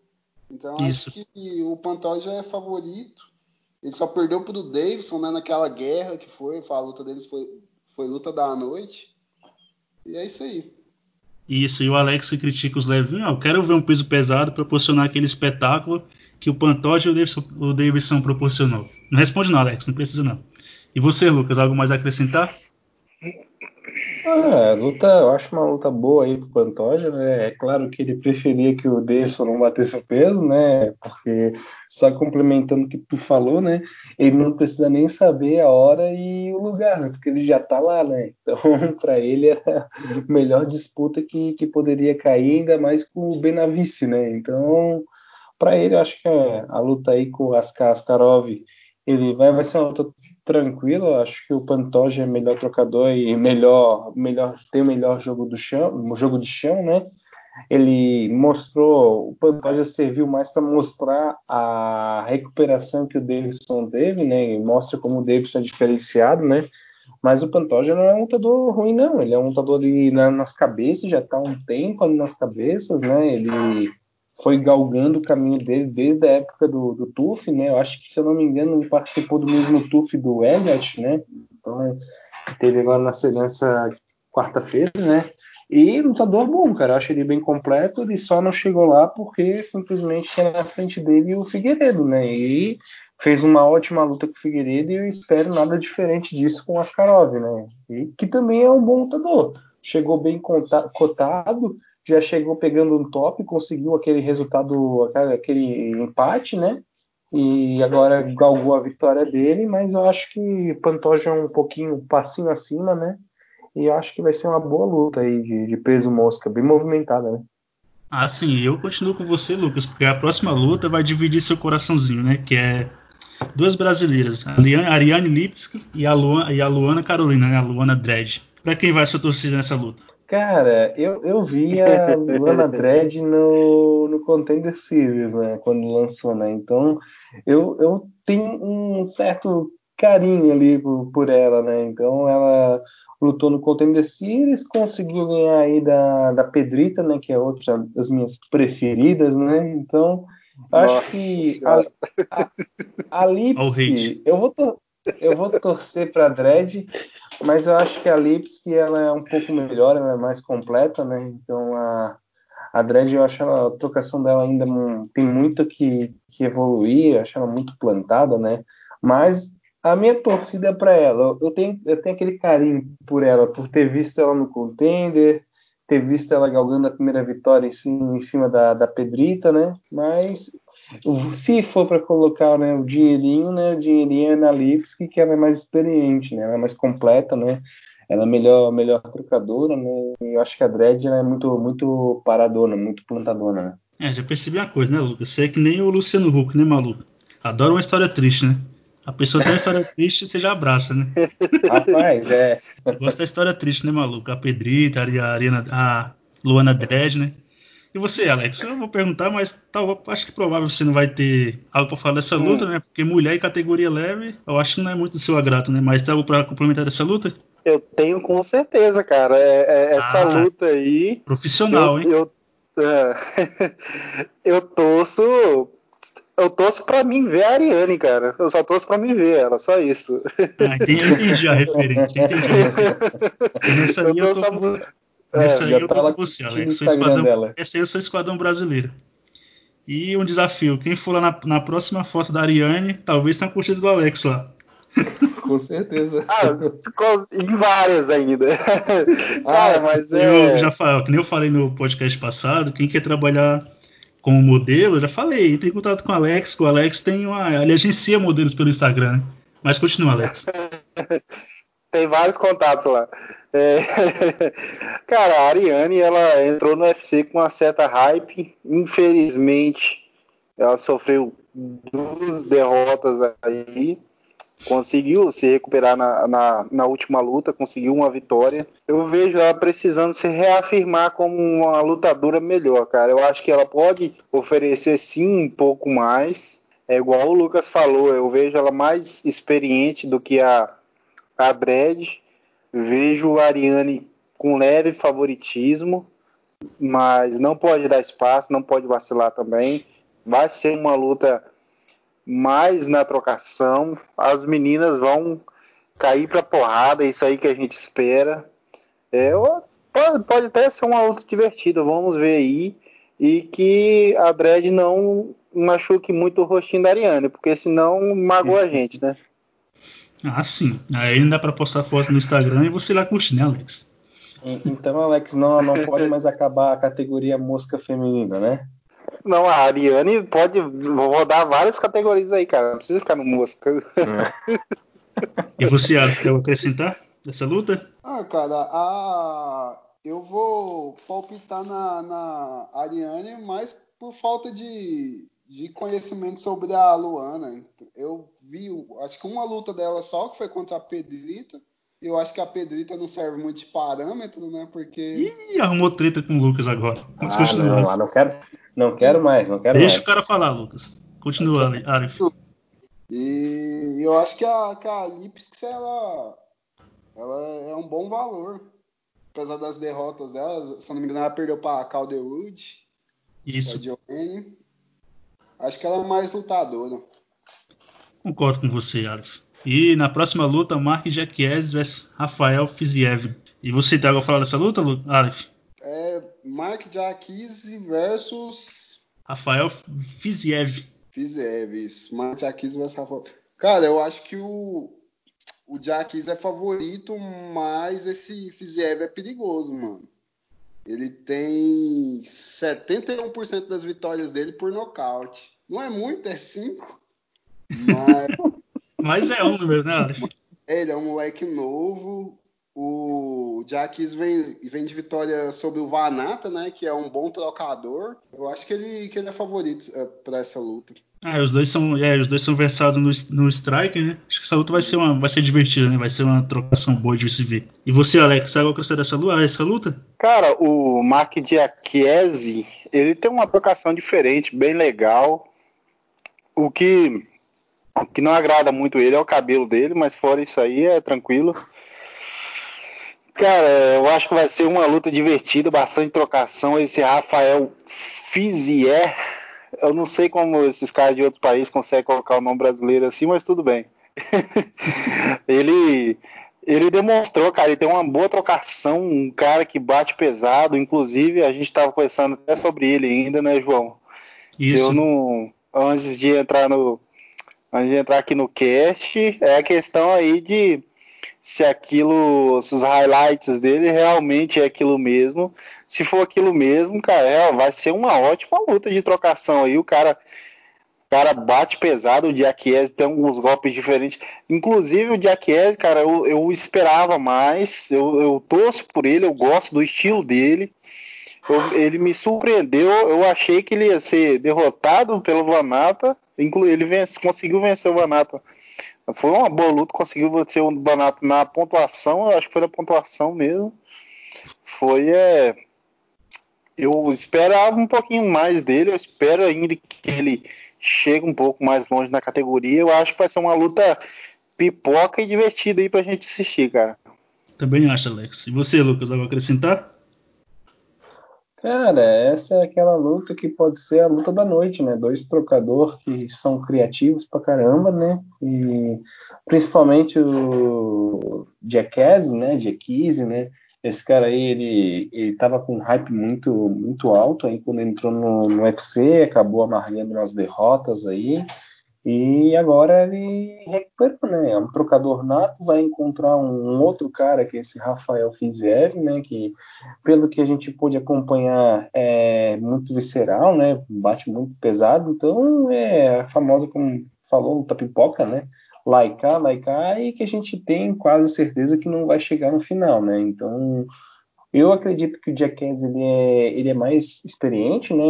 Então Isso. acho que o Pantoja é favorito. Ele só perdeu pro Davidson, né, naquela guerra que foi, a luta dele foi, foi luta da noite. E é isso aí. Isso, e o Alex critica os levinhos, ó, eu quero ver um peso pesado proporcionar aquele espetáculo que o Pantoja e o Davidson, o Davidson proporcionou. Não responde não, Alex, não precisa não. E você, Lucas, algo mais a acrescentar? Ah, luta, eu acho uma luta boa aí pro Pantoja, né? É claro que ele preferia que o Davidson não batesse o peso, né? Porque só complementando o que tu falou, né? Ele não precisa nem saber a hora e o lugar, né? Porque ele já tá lá, né? Então, <laughs> para ele era a melhor disputa que, que poderia cair, ainda mais com o Benavice, né? Então, para ele, eu acho que a, a luta aí com o Askar Askarov, ele vai, vai ser uma luta tranquila. eu Acho que o Pantoja é melhor trocador e melhor, melhor tem o melhor jogo do chão, jogo de chão, né? Ele mostrou, o Pantoja serviu mais para mostrar a recuperação que o Davidson teve, né? E mostra como o Davidson é diferenciado, né? Mas o Pantoja não é um lutador ruim, não. Ele é um lutador ali na- nas cabeças, já está um tempo ali nas cabeças, né? Ele foi galgando o caminho dele desde a época do, do TUF, né? Eu acho que, se eu não me engano, ele participou do mesmo TUF do Elliott, né? Então, teve agora na nessa quarta-feira, né? E lutador bom, cara. Eu acho ele bem completo. Ele só não chegou lá porque simplesmente tinha na frente dele o Figueiredo, né? E fez uma ótima luta com o Figueiredo e eu espero nada diferente disso com o Askarov, né? E que também é um bom lutador. Chegou bem cotado, já chegou pegando um top, conseguiu aquele resultado, aquele- empate, né? E agora galgou a vitória dele, mas eu acho que Pantoja é um pouquinho, um passinho acima, né? E eu acho que vai ser uma boa luta aí de, de peso mosca, bem movimentada, né? Ah, sim, eu continuo com você, Lucas, porque a próxima luta vai dividir seu coraçãozinho, né? Que é duas brasileiras, a Ariane, Lipski e a, Luana, e a Luana Carolina, né? A Luana Dredd. Pra quem vai sua torcida nessa luta? Cara, eu, eu vi a Luana <laughs> Dredd no, no Contender Series, né? Quando lançou, né? Então, eu, eu tenho um certo carinho ali por, por ela, né? Então, ela lutou no Contender Series, conseguiu ganhar aí da, da Pedrita, né? Que é outra das minhas preferidas, né? Então, acho Nossa que a, a, a hate. <laughs> eu vou, tor- eu vou torcer pra Dredd, mas eu acho que a Lipski ela é um pouco melhor, ela é mais completa, né? Então a, a Dredd, eu acho ela, a trocação dela ainda tem muito que, que evoluir, eu acho ela muito plantada, né? Mas a minha torcida é para ela. Eu- Eu tenho, eu tenho aquele carinho por ela, por ter visto ela no Contender, ter visto ela galgando a primeira vitória em cima, em cima da, da Pedrita, né? Mas se for para colocar né, o dinheirinho, né? O dinheirinho é na Lipski, que ela é mais experiente, né? Ela é mais completa, né? Ela é melhor, melhor trocadora, né? E eu acho que a Dredd é muito, muito paradona, muito plantadona, né? É, já percebi uma coisa, né, Lucas? Você é que nem o Luciano Huck, né, maluco? Adora uma história triste, né? A pessoa tem uma história <laughs> triste, você já abraça, né? Rapaz, é. Você gosta da história triste, né, maluco? A Pedrita, a Ariana, a Luana Dredd, né? E você, Alex? Eu vou perguntar, mas tal, acho que provável você não vai ter algo pra falar dessa luta, né? Porque mulher e categoria leve, eu acho que não é muito do seu agrado, né? Mas tem algo pra complementar dessa luta? Eu tenho com certeza, cara. É- é- essa Ah. luta aí. Profissional, eu, hein? eu, é, <laughs> eu torço. Eu torço pra mim ver a Ariane, cara. Eu só torço pra mim ver ela, só isso. Ah, entendi, a referência, entendi. <laughs> Nessa Eu eu tô só- É, nessa aí eu tá tô com você, Alex. esquadrão, essa aí eu sou esquadrão brasileiro. E um desafio, quem for lá na, na próxima foto da Ariane, talvez tenha curtido do Alex lá. <laughs> Com certeza. Ah, em várias ainda. <laughs> Cara, Ah, mas Eu é. já falei, que nem eu falei no podcast passado, quem quer trabalhar como modelo, eu já falei, entre em contato com o Alex, que o Alex tem uma. Ele agencia modelos pelo Instagram, né? Mas continua, Alex. <laughs> Tem vários contatos lá. É, <laughs> Cara, a Ariane, ela entrou no UFC com uma certa hype. Infelizmente, ela sofreu duas derrotas aí. Conseguiu se recuperar na, na, na última luta, conseguiu uma vitória. Eu vejo ela precisando se reafirmar como uma lutadora melhor, cara. Eu acho que ela pode oferecer sim um pouco mais. É igual o Lucas falou, eu vejo ela mais experiente do que a, a Dredd. Vejo a Ariane com leve favoritismo, mas não pode dar espaço, não pode vacilar também. Vai ser uma luta mais na trocação. As meninas vão cair pra porrada, é isso aí que a gente espera. É, pode, pode até ser uma luta divertida, vamos ver aí. E que a Dredd não machuque muito o rostinho da Ariane, porque senão magoa a <laughs> gente, né? Ah, sim. Aí não dá pra postar foto no Instagram e você lá curte, né, Alex? E- Então, Alex, não, não <laughs> pode mais acabar a categoria mosca feminina, né? Não, a Ariane pode rodar várias categorias aí, cara. Não precisa ficar no mosca. E você, Alex, quer acrescentar dessa luta? Ah, cara, a... eu vou palpitar na, na Ariane mais por falta de, de conhecimento sobre a Luana. Eu vi, acho que uma luta dela só, que foi contra a Pedrita. Eu acho que a Pedrita não serve muito de parâmetro, né? Porque. Ih, arrumou treta com o Lucas agora. Vamos Ah, continuar. não, ah, não quero, não quero mais, não quero Deixa mais. o cara falar, Lucas. Continua, Ale- Aleph. E eu acho que a, que a ela, ela é um bom valor. Apesar das derrotas dela, se eu não me engano, ela perdeu para Calderwood, a Isso, Joanne. Acho que ela é mais lutadora. concordo com você, Aleph. E na próxima luta, Mark Jaquies vs Rafael Fiziev. E você tem algo a falar dessa luta, Lu- Aleph? É Mark Jacquise versus Rafael Fiziev. Fizeves. Mark Jacquise versus Rafael. Cara, eu acho que o, o Jacquise é favorito, mas esse Fiziev é perigoso, mano. Ele tem 71% das vitórias dele por nocaute. Não é muito, é 5. Mas <laughs> Mas é um número, né, ele é um moleque novo. O Jaques vem, vem de vitória sobre o Vanata, né? Que é um bom trocador. Eu acho que ele, que ele é favorito é, para essa luta. Ah, os dois são, é, os dois são versados no, no strike, né? Acho que essa luta vai ser uma, vai ser divertida, né? Vai ser uma trocação boa de se ver. E você, Alex, sabe qual que é dessa luta? Essa luta? Cara, o Mark Diakiese, ele tem uma trocação diferente, bem legal. O que, o que não agrada muito ele é o cabelo dele, mas fora isso aí é tranquilo. Cara, eu acho que vai ser uma luta divertida, bastante trocação. Esse Rafael Fizier, eu não sei como esses caras de outros países conseguem colocar o nome brasileiro assim, mas tudo bem. <laughs> ele ele demonstrou, cara, ele tem uma boa trocação, um cara que bate pesado. Inclusive, a gente estava conversando até sobre ele ainda, né, João? Isso. Eu não. Antes de entrar no. Antes de entrar aqui no cast, é a questão aí de se aquilo, se os highlights dele realmente é aquilo mesmo. Se for aquilo mesmo, cara, é, vai ser uma ótima luta de trocação aí. O cara, o cara bate pesado, o Diakiese tem alguns golpes diferentes. Inclusive o Diakiese, cara, eu, eu esperava mais. Eu, eu torço por ele, eu gosto do estilo dele. Eu, ele me surpreendeu. Eu achei que ele ia ser derrotado pelo Vanata. Ele vence, conseguiu vencer o Vanata foi uma boa luta, conseguiu vencer o Donato na pontuação, eu acho que foi na pontuação mesmo. Foi. É, eu esperava um pouquinho mais dele, eu espero ainda que ele chegue um pouco mais longe na categoria. Eu acho que vai ser uma luta pipoca e divertida aí pra gente assistir, cara. Também acho, Alex. E você, Lucas, a acrescentar? Cara, essa é aquela luta que pode ser a luta da noite, né? Dois trocadores que são criativos pra caramba, né? E principalmente o Jackass, né? Jackies, né? Esse cara aí, ele, ele tava com um hype muito, muito alto aí quando entrou no, no UFC, acabou amargando umas derrotas aí. E agora ele recuperou, né? É um trocador nato, vai encontrar um, outro cara, que é esse Rafael Fiziev, né? Que, pelo que a gente pôde acompanhar, é muito visceral, né? Bate muito pesado. Então, é a famosa, como falou, luta pipoca, né? Laicar, laicar, e que a gente tem quase certeza que não vai chegar no final, né? Então, eu acredito que o Jackass, ele é, ele é mais experiente, né?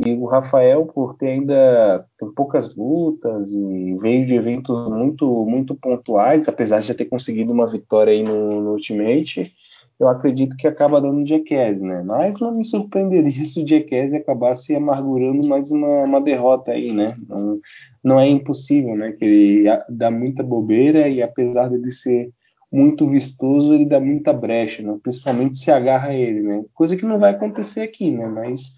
E o Rafael, por ter ainda tem poucas lutas e veio de eventos muito muito pontuais, apesar de já ter conseguido uma vitória aí no, no Ultimate, eu acredito que acaba dando Jackass, né? Mas não me surpreenderia <laughs> se o Jackass acabasse amargurando mais uma, uma derrota aí, né? Não, não é impossível, né? Que ele dá muita bobeira e apesar de ser muito vistoso, ele dá muita brecha, né? principalmente se agarra a ele, né? Coisa que não vai acontecer aqui, né? Mas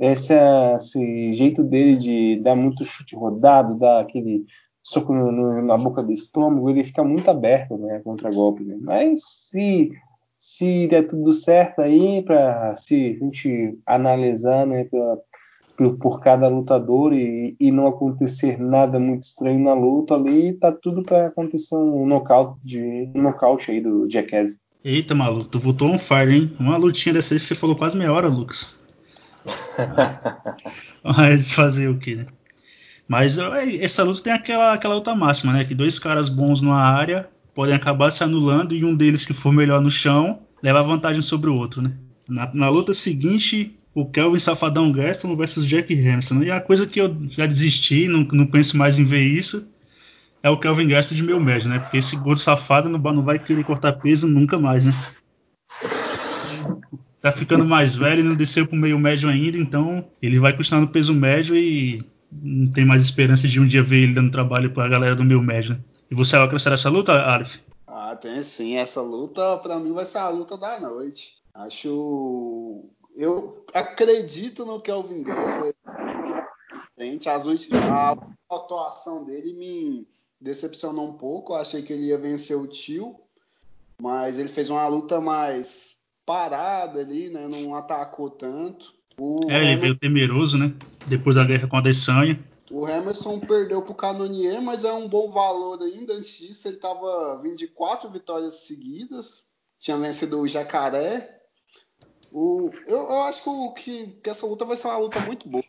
esse, esse jeito dele de dar muito chute rodado, dar aquele soco no, no, na boca do estômago, ele fica muito aberto né, contra golpe. Né? Mas se, se der tudo certo aí, para se a gente analisar né, pra, por, por, cada lutador e, e, não acontecer nada muito estranho na luta ali, tá tudo para acontecer um nocaute, de, um nocaute aí do Jackass. Eita, maluco, tu voltou um fire, hein? Uma lutinha dessa aí você falou quase meia hora, Lucas. <laughs> Mas fazer o que, né? Mas essa luta tem aquela, aquela luta máxima, né? Que dois caras bons numa área podem acabar se anulando e um deles que for melhor no chão leva vantagem sobre o outro, né? Na, na luta seguinte, o Kelvin Safadão Gaston versus Jack Hamilton. Né? E a coisa que eu já desisti, não, não penso mais em ver isso, é o Kelvin Gaston de meu médio, né? Porque esse gordo safado não, não vai querer cortar peso nunca mais, né? Tá ficando mais velho e não desceu pro meio médio ainda, então ele vai continuar no peso médio e não tem mais esperança de um dia ver ele dando trabalho pra galera do meio médio. Né? E você vai acrescentar essa luta, Arif? Ah, tem sim. Essa luta, para mim, vai ser a luta da noite. Acho. Eu acredito no Kelvin Gessler. As últimas, a atuação dele me decepcionou um pouco. Eu achei que ele ia vencer o tio, mas ele fez uma luta mais parada ali, né? Não atacou tanto. O é, ele veio temeroso, né? Depois da guerra com a Adesanya. O Emerson perdeu pro Canonier, mas é um bom valor ainda. Antes disso, ele tava vindo de quatro vitórias seguidas. Tinha vencido o Jacaré. O, eu, eu acho que, que, essa luta vai ser uma luta muito boa.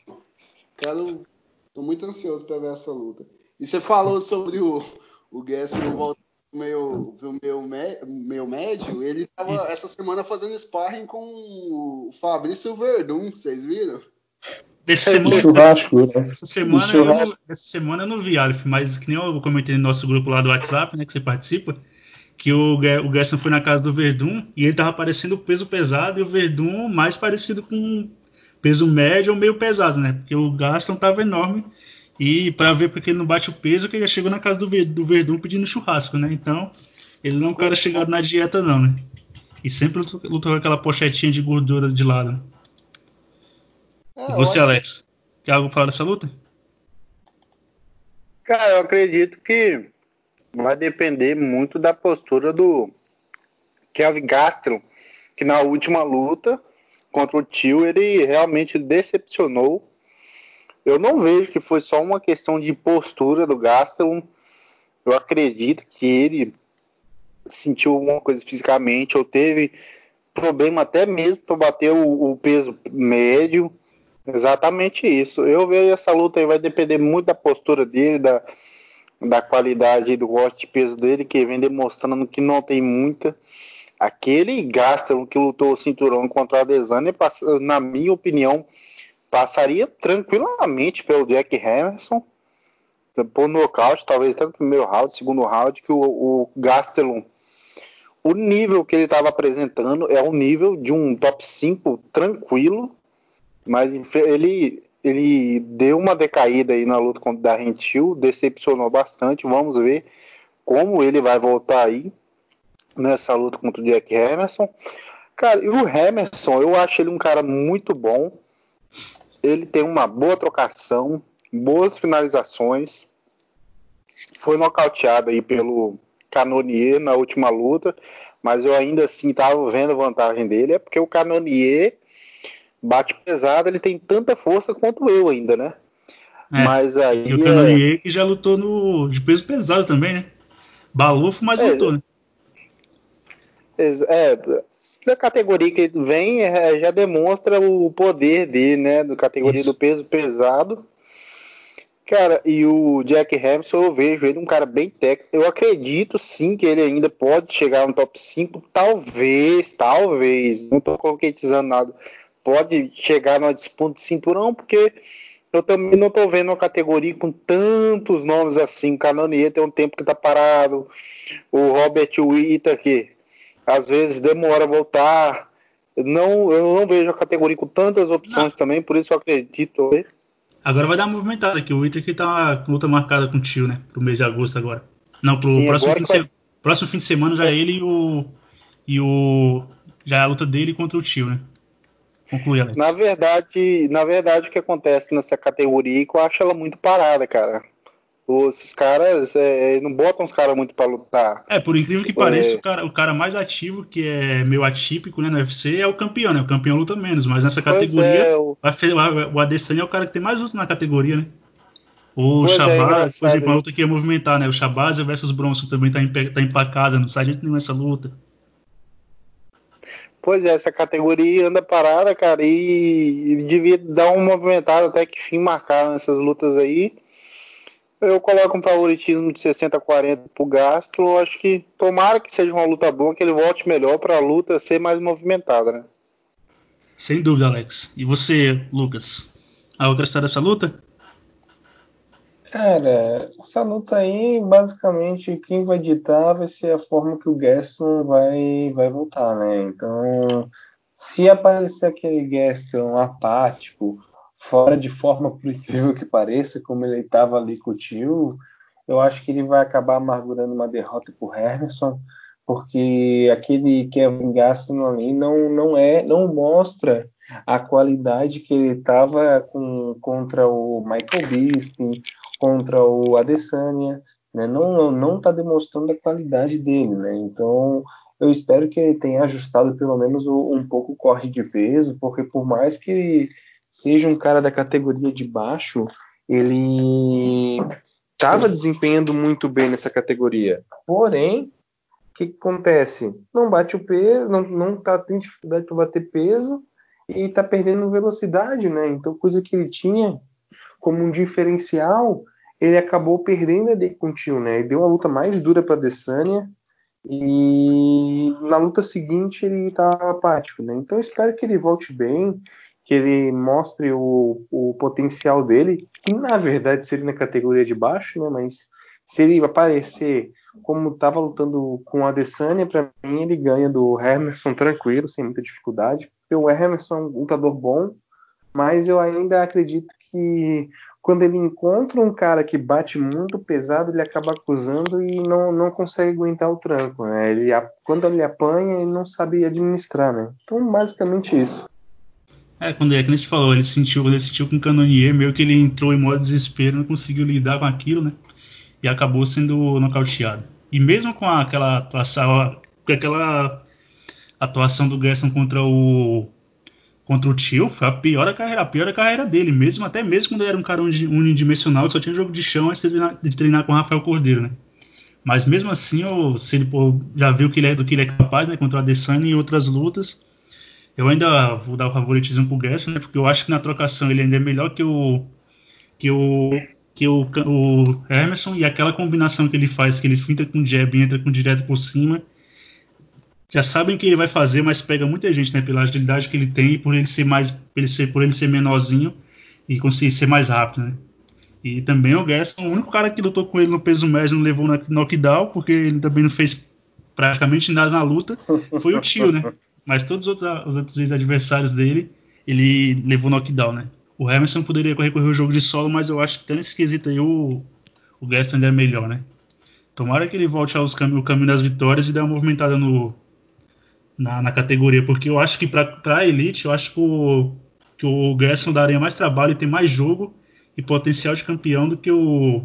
Quero. Tô muito ansioso para ver essa luta. E você falou sobre o, o Guess não voltar meu, pro meu, meu médio, ele tava essa semana fazendo sparring com o Fabrício Verdun, vocês viram? Dessa semana, churrasco, né? Essa semana, churrasco. Eu, essa semana eu não vi, Alf, mas que nem eu comentei no nosso grupo lá do WhatsApp, né, que você participa, que o, o Gerson foi na casa do Verdun e ele tava parecendo peso pesado e o Verdun mais parecido com peso médio ou meio pesado, né? Porque o Gaston tava enorme e para ver porque ele não bate o peso, que ele já chegou na casa do, do Verdun pedindo churrasco, né? Então, ele não é um cara chegado na dieta não, né? E sempre lutou com aquela pochetinha de gordura de lado. Né? É, e você, Alex? Quer algo falar dessa luta? Cara, eu acredito que vai depender muito da postura do Kelvin Gastelum, que na última luta contra o Tio ele realmente decepcionou. Eu não vejo que foi só uma questão de postura do Gastelum. Eu acredito que ele sentiu alguma coisa fisicamente ou teve problema até mesmo para bater o, o peso médio. Exatamente isso. Eu vejo essa luta aí vai depender muito da postura dele, da, da qualidade do corte de peso dele, que vem demonstrando que não tem muita. Aquele Gastelum que lutou o cinturão contra o Adesanya, na minha opinião, passaria tranquilamente pelo Jack Hamilton por nocaute, talvez até no primeiro round, segundo round, que o, o Gastelum, o nível que ele estava apresentando é um nível de um top 5 tranquilo, mas ele, ele deu uma decaída aí na luta contra o Darren Till, decepcionou bastante. Vamos ver como ele vai voltar aí nessa luta contra o Jack Emerson. Cara, e o Emerson, eu acho ele um cara muito bom. Ele tem uma boa trocação, boas finalizações. Foi nocauteado aí pelo Canonier na última luta, mas eu ainda assim estava vendo a vantagem dele, é porque o Canonier bate pesado, ele tem tanta força quanto eu ainda, né? É, mas aí. E o Canonier é... que já lutou no, de peso pesado também, né? Balufo, mas é, lutou, né? É, da categoria que ele vem é, já demonstra o poder dele, né? Da categoria Isso. do peso pesado. Cara, e o Jack Hamilton, eu vejo ele um cara bem técnico. Eu acredito sim que ele ainda pode chegar no top 5. Talvez, talvez. Não tô concretizando nada pode chegar numa disputa de cinturão, porque eu também não estou vendo uma categoria com tantos nomes assim. O Canonier tem um tempo que está parado, o Robert Witta que às vezes demora a voltar. Não, eu não vejo a categoria com tantas opções não. também, por isso eu acredito. Agora vai dar uma movimentada aqui. O Witta que tá com luta marcada com o tio, né? Pro mês de agosto agora. Não, pro Sim, próximo, fim vai... próximo, fim de semana já é ele e o. E o. Já é a luta dele contra o tio, né? Conclui, Alex. Na verdade, na verdade, o que acontece nessa categoria é que eu acho ela muito parada, cara. Esses caras é, não botam os caras muito para lutar. É, por incrível que pareça, é... o, cara, o cara mais ativo, que é meio atípico né, no UFC, é o campeão, né? O campeão luta menos, mas nessa categoria, é, o... o Adesanya é o cara que tem mais luta na categoria, né? O pois é, Shabazz, por exemplo, uma luta que ia movimentar, né? O Shabazz versus Bronson também tá, tá empacada, não sai gente nessa luta. Pois é, essa categoria anda parada, cara, e, e devia dar um movimentado até que fim marcaram essas lutas aí. Eu coloco um favoritismo de 60 a 40 pro Gastro. Acho que tomara que seja uma luta boa, que ele volte melhor para a luta ser mais movimentada, né? Sem dúvida, Alex. E você, Lucas? Algo acrescentar dessa luta? Cara, essa luta aí, basicamente, quem vai ditar vai ser a forma que o Gaston vai, vai voltar, né? Então, se aparecer aquele Gaston apático, fora de forma, por incrível que pareça, como ele estava ali com o tio, eu acho que ele vai acabar amargurando uma derrota por Hermerson, porque aquele Kevin Gaston ali não, não é, não mostra a qualidade que ele estava contra o Michael Bisping, contra o Adesanya, né? não não está demonstrando a qualidade dele, né? Então eu espero que ele tenha ajustado pelo menos um pouco o corte de peso, porque por mais que seja um cara da categoria de baixo, ele estava desempenhando muito bem nessa categoria. Porém, o que, que, acontece? Não bate o peso, não, não tá tendo dificuldade para bater peso e está perdendo velocidade, né? Então, coisa que ele tinha como um diferencial, ele acabou perdendo o tio, né? Ele deu uma luta mais dura para Adesanya e na luta seguinte ele estava apático, né? Então espero que ele volte bem, que ele mostre o, o potencial dele, que na verdade seria na categoria de baixo, né? Mas se ele aparecer como estava lutando com a Adesanya, para mim ele ganha do Hermerson tranquilo, sem muita dificuldade. O Hermerson é um lutador bom, mas eu ainda acredito que quando ele encontra um cara que bate muito pesado, ele acaba acusando e não, não consegue aguentar o tranco. Né? Ele, quando ele apanha, ele não sabe administrar. Né? Então, basicamente isso. É, quando é que você falou, ele sentiu, ele sentiu com o Canonier, meio que ele entrou em modo desespero, não conseguiu lidar com aquilo, né? E acabou sendo nocauteado. E mesmo com aquela atuação, aquela atuação do Gerson contra o contra o Tio foi a pior da carreira, a pior da carreira dele, mesmo até mesmo quando ele era um cara unidimensional que só tinha jogo de chão antes de treinar, de treinar com o Rafael Cordeiro, né? Mas mesmo assim, eu, se ele pô, já viu que ele é, do que ele é capaz, né, contra o Adesanya e outras lutas, eu ainda vou dar o favoritismo pro Gerson, né, porque eu acho que na trocação ele ainda é melhor que o que o que o, o Emerson e aquela combinação que ele faz, que ele finta com jab e entra com direto por cima, já sabem que ele vai fazer, mas pega muita gente, né? Pela agilidade que ele tem e por ele ser mais, por ele ser, por ele ser menorzinho e conseguir ser mais rápido, né? E também o Gaston, o único cara que lutou com ele no peso médio não levou knockdown, porque ele também não fez praticamente nada na luta, foi o tio, né? Mas todos os outros, os outros adversários dele, ele levou knockdown, né? O Emerson poderia recorrer o jogo de solo, mas eu acho que até nesse quesito aí o, o Gaston é melhor, né? Tomara que ele volte aos cam o caminho das vitórias e dê uma movimentada no, na, na categoria, porque eu acho que para a Elite, eu acho que o, que o Gerson daria mais trabalho e tem mais jogo e potencial de campeão do que o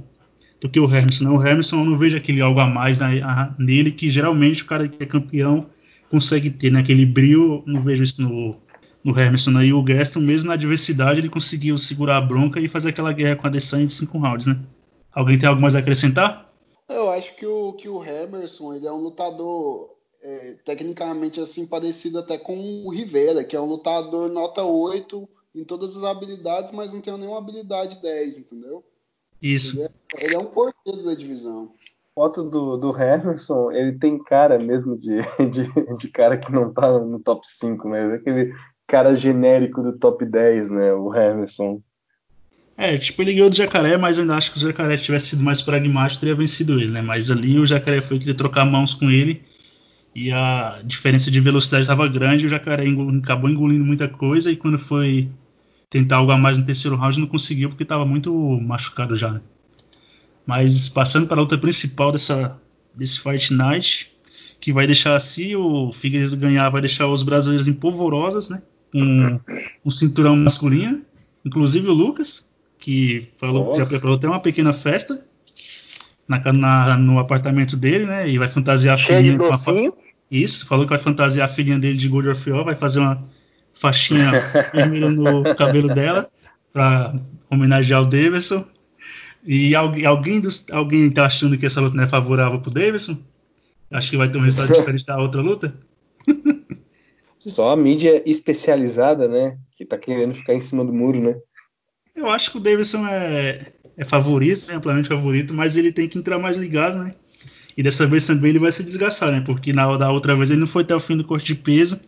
do que o Hermes. Né? O Hermes eu não vejo aquele algo a mais na, a, nele que geralmente o cara que é campeão consegue ter, né? Aquele brilho, não vejo isso no, no Hermes. Né? E o Gaston, mesmo na adversidade, ele conseguiu segurar a bronca e fazer aquela guerra com a Adesanya de cinco rounds, né? Alguém tem algo mais a acrescentar? Eu acho que o, que o Emerson, ele é um lutador é, tecnicamente assim parecido até com o Rivera, que é um lutador nota 8 em todas as habilidades, mas não tem nenhuma habilidade 10, entendeu? Isso. Ele é, ele é um porteiro da divisão. Foto do, do Harrison, ele tem cara mesmo de, <laughs> de, de cara que não tá no top 5, né? Aquele cara genérico do top 10, né? O Harrison. É, tipo, ele ganhou do Jacaré, mas eu ainda acho que o Jacaré tivesse sido mais pragmático, teria vencido ele, né? Mas ali o Jacaré foi querer trocar mãos com ele e a diferença de velocidade estava grande, o Jacaré acabou engolindo muita coisa e quando foi tentar algo a mais no terceiro round não conseguiu porque estava muito machucado já. Né? Mas passando para a luta principal dessa, desse Fight Night, que vai deixar se o Figueiredo ganhar, vai deixar os brasileiros em polvorosas, né? Com um cinturão masculino, inclusive o Lucas, que falou que já preparou até uma pequena festa na, na, no apartamento dele, né? E vai fantasiar a filhinha com a, isso, falou que vai fantasiar a filhinha dele de Gold of War, vai fazer uma faixinha <laughs> vermelha no cabelo dela para homenagear o Davidson. E alguém, alguém, dos, alguém tá achando que essa luta não é favorável pro Davidson? Acho que vai ter um resultado <laughs> diferente da outra luta? <laughs> Só a mídia especializada, né? Que tá querendo ficar em cima do muro, né? Eu acho que o Davidson é, é favorito, é amplamente favorito, mas ele tem que entrar mais ligado, né? E dessa vez também ele vai se desgastar, né? Porque na da outra vez ele não foi até o fim do corte de peso.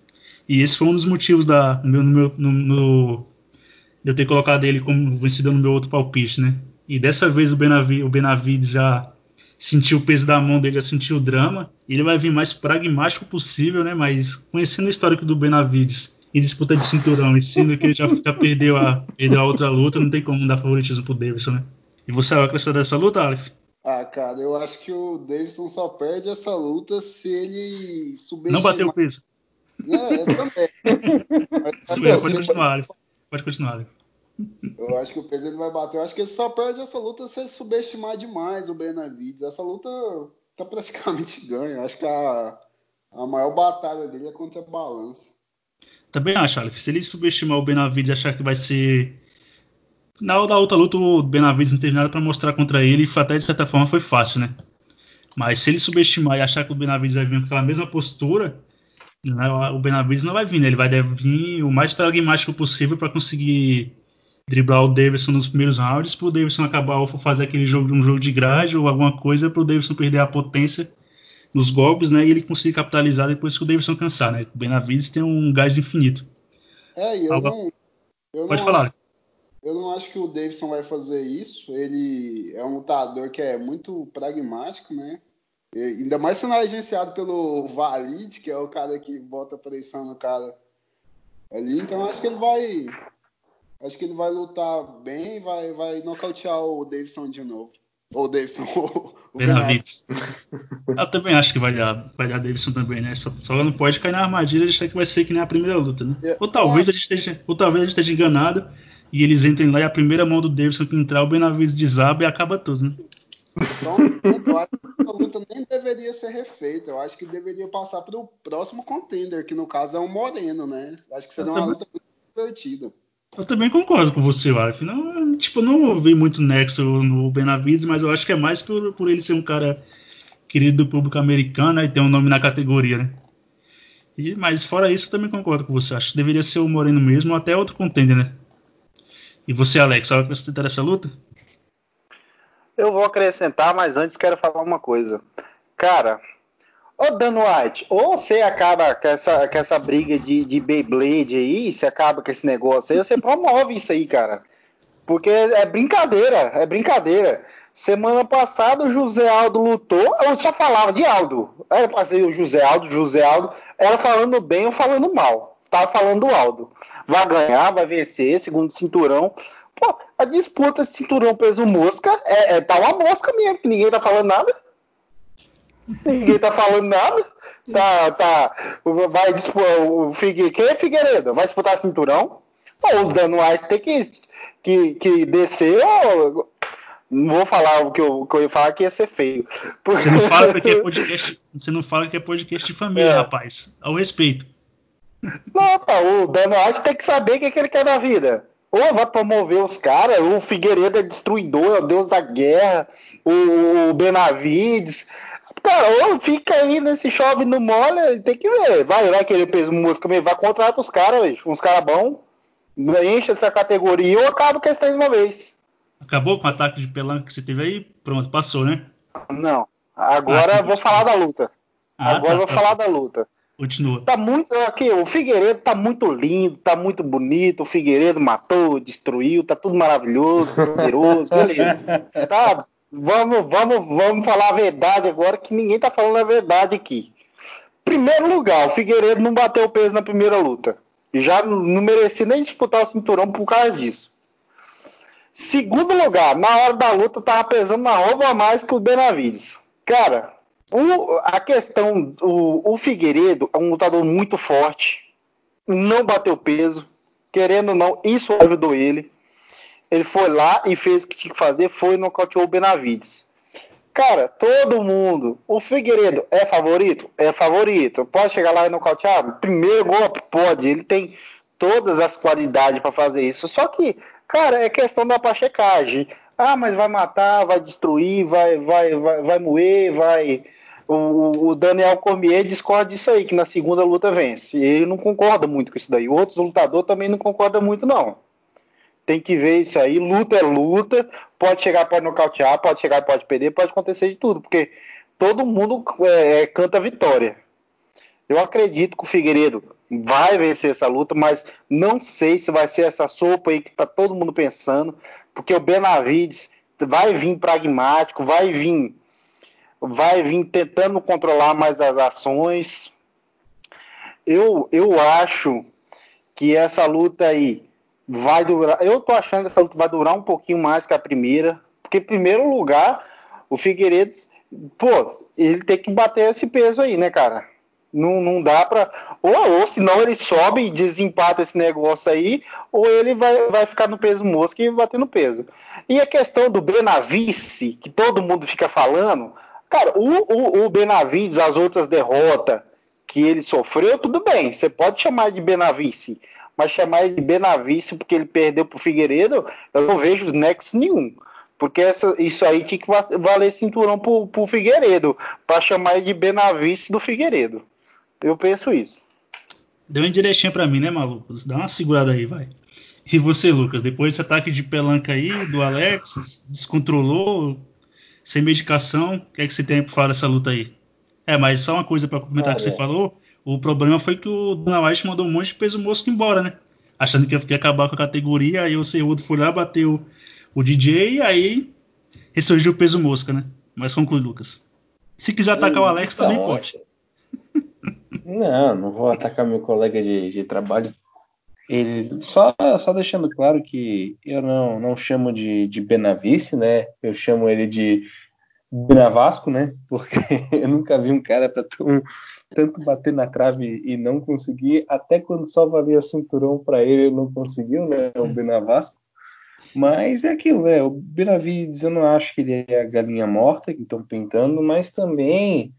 E esse foi um dos motivos da, no, meu, no, no, de eu ter colocado ele como vencedor no meu outro palpite, né? E dessa vez o, Benavi, o Benavides já sentiu o peso da mão dele, já sentiu o drama. Ele vai vir mais pragmático possível, né? Mas conhecendo o histórico do Benavides em disputa de cinturão e sendo que ele já, já perdeu, a, perdeu a outra luta, não tem como dar favoritismo pro Davidson, né? E você vai acrescentar dessa luta, Aleph? Ah, cara, eu acho que o Davidson só perde essa luta se ele subestimar. Não bateu o peso. É, eu também. <laughs> Mas, pode continuar, Pode continuar. Eu acho que o peso ele vai bater. Eu acho que ele só perde essa luta se ele subestimar demais o Benavides. Essa luta tá praticamente <laughs> ganha. Eu acho que a, a maior batalha dele é contra a balança. Também acho, Aleph. Se ele subestimar o Benavides e achar que vai ser na, outra luta, o Benavides não teve nada para mostrar contra ele, e até de certa forma foi fácil, né? Mas se ele subestimar e achar que o Benavides vai vir com aquela mesma postura, né, o Benavides não vai vir, né? Ele vai vir o mais pragmático possível para conseguir driblar o Davidson nos primeiros rounds, pro Davidson acabar ou fazer aquele jogo um jogo de grade ou alguma coisa, pro Davidson perder a potência nos golpes, né? E ele conseguir capitalizar depois que o Davidson cansar, né? O Benavides tem um gás infinito. É, e eu não. Eu Pode não falar. Acho, eu não acho que o Davidson vai fazer isso. Ele é um lutador que é muito pragmático, né? E ainda mais sendo agenciado pelo Valide, que é o cara que bota pressão no cara ali. Então acho que ele vai. Acho que ele vai lutar bem, vai, vai nocautear o Davidson de novo. Ou o Davidson, <laughs> o, o Benavides. Eu também acho que vai dar, vai dar Davidson também, né? Só, só não pode cair na armadilha de achar que vai ser que nem a primeira luta, né? É, Ou talvez a gente esteja, ou talvez a gente esteja enganado e eles entrem lá e a primeira mão do Davidson que entrar, o Benavides desaba e acaba tudo, né? Ponto, eu acho que a luta nem deveria ser refeita. Eu acho que deveria passar para o próximo contender, que no caso é o Moreno, né? Acho que seria uma luta muito divertida. Eu também concordo com você, Warf. Não, tipo, não vi muito nexo no Benavides, mas eu acho que é mais por, por ele ser um cara querido do público americano né, e ter um nome na categoria, né? E, mas fora isso, eu também concordo com você. Acho que deveria ser o Moreno mesmo, ou até outro contender, né? E você, Alex, sabe acrescentar essa luta? Eu vou acrescentar, mas antes quero falar uma coisa. Cara, ô Dan White, ou você acaba com essa, com essa briga de, de Beyblade aí, você acaba com esse negócio aí, você promove isso aí, cara. Porque é brincadeira, é brincadeira. Semana passada o José Aldo lutou, eu só falava de Aldo. Era pra ser o José Aldo, José Aldo, era falando bem ou falando mal. Tava falando do Aldo. Vai ganhar, vai vencer, segundo cinturão. Pô, a disputa de cinturão peso mosca é, é tá uma mosca mesmo, que ninguém tá falando nada. Ninguém tá falando nada. Tá, tá. Vai disputar. O Figue, quem é Figueiredo? Vai disputar cinturão? Pô, o Dan White tem que, que, que descer. ó, não vou falar o que eu, que eu ia falar que ia ser feio. Você não fala porque é <laughs> podcast, você não fala que é podcast de família, É. rapaz. Ao respeito. Não, pá, o Dan White tem que saber o que, que ele quer da vida. Ou vai promover os caras, o Figueiredo é destruidor, é o deus da guerra, o, o Benavides. Cara, ou fica aí nesse chove no molha, tem que ver. Vai, vai querer peso música mesmo, vai contratar os caras, uns caras bons, enche essa categoria ou acaba com esse três de uma vez. Acabou com o ataque de pelanca que você teve aí? Pronto, passou, né? Não. Agora Ah, eu vou falar da luta. Ah, Agora eu tá, vou tá. falar da luta. Continua. Tá muito. Aqui, o Figueiredo tá muito lindo, tá muito bonito. O Figueiredo matou, destruiu, tá tudo maravilhoso, poderoso, beleza. <laughs> Tá, vamos, vamos, vamos falar a verdade agora, que ninguém tá falando a verdade aqui. Primeiro lugar, o Figueiredo não bateu o peso na primeira luta. Já não merecia nem disputar o cinturão por causa disso. Segundo lugar, na hora da luta tava pesando uma roupa a mais que o Benavides. Cara, o- a questão, o, o Figueiredo é um lutador muito forte, não bateu peso, querendo ou não, isso ajudou ele. Ele foi lá e fez o que tinha que fazer, foi e nocauteou o Benavides. Cara, todo mundo, o Figueiredo é favorito? É favorito. Pode chegar lá e nocautear? Primeiro golpe? Pode. Ele tem todas as qualidades para fazer isso. Só que, cara, é questão da pachecagem. Ah, mas vai matar, vai destruir, vai, vai, vai, vai moer, vai. O, Daniel Cormier discorda disso aí, que na segunda luta vence. Ele não concorda muito com isso daí. Outros lutadores também não concordam muito, não. Tem que ver isso aí. Luta é luta. Pode chegar, pode nocautear, pode chegar, pode perder, pode acontecer de tudo, porque todo mundo é, canta vitória. Eu acredito que o Figueiredo vai vencer essa luta, mas não sei se vai ser essa sopa aí que tá todo mundo pensando, porque o Benavides vai vir pragmático, vai vir vai vir tentando controlar mais as ações. Eu, eu acho que essa luta aí vai durar. Eu tô achando que essa luta vai durar um pouquinho mais que a primeira, porque em primeiro lugar o Figueiredo, pô, ele tem que bater esse peso aí, né, cara? Não, não dá pra. Ou, ou senão ele sobe e desempata esse negócio aí, ou ele vai, vai ficar no peso mosca e bater no peso. E a questão do Benavice, que todo mundo fica falando, cara, o, o, o Benavides, as outras derrotas que ele sofreu, tudo bem, você pode chamar de Benavice, mas chamar ele de Benavice porque ele perdeu pro Figueiredo, eu não vejo nexo nenhum. Porque essa, isso aí tinha que va- valer cinturão pro, pro Figueiredo, para chamar ele de Benavice do Figueiredo. Eu penso isso. Deu uma direitinha pra mim, né, maluco? Dá uma segurada aí, vai. E você, Lucas, depois desse ataque de pelanca aí do Alex, descontrolou, sem medicação, o que é que você tem para falar dessa luta aí? É, mas só uma coisa para complementar o que você falou, o problema foi que o Dana White mandou um monte de peso mosco embora, né? Achando que ia acabar com a categoria, aí o Cerudo foi lá, bateu o DJ e aí ressurgiu o peso mosca, né? Mas conclui, Lucas. Se quiser atacar o Alex, então, também pode. Não, não vou atacar meu colega de, de trabalho. Ele, só, só deixando claro que eu não, não chamo de, de Benavice, né? Eu chamo ele de Benavasco, né? Porque <laughs> eu nunca vi um cara para tanto bater na trave e não conseguir. Até quando só valia cinturão para ele, ele não conseguiu, né? O Benavasco. Mas é aquilo, né? O Benavides, eu não acho que ele é a galinha morta que estão pintando, mas também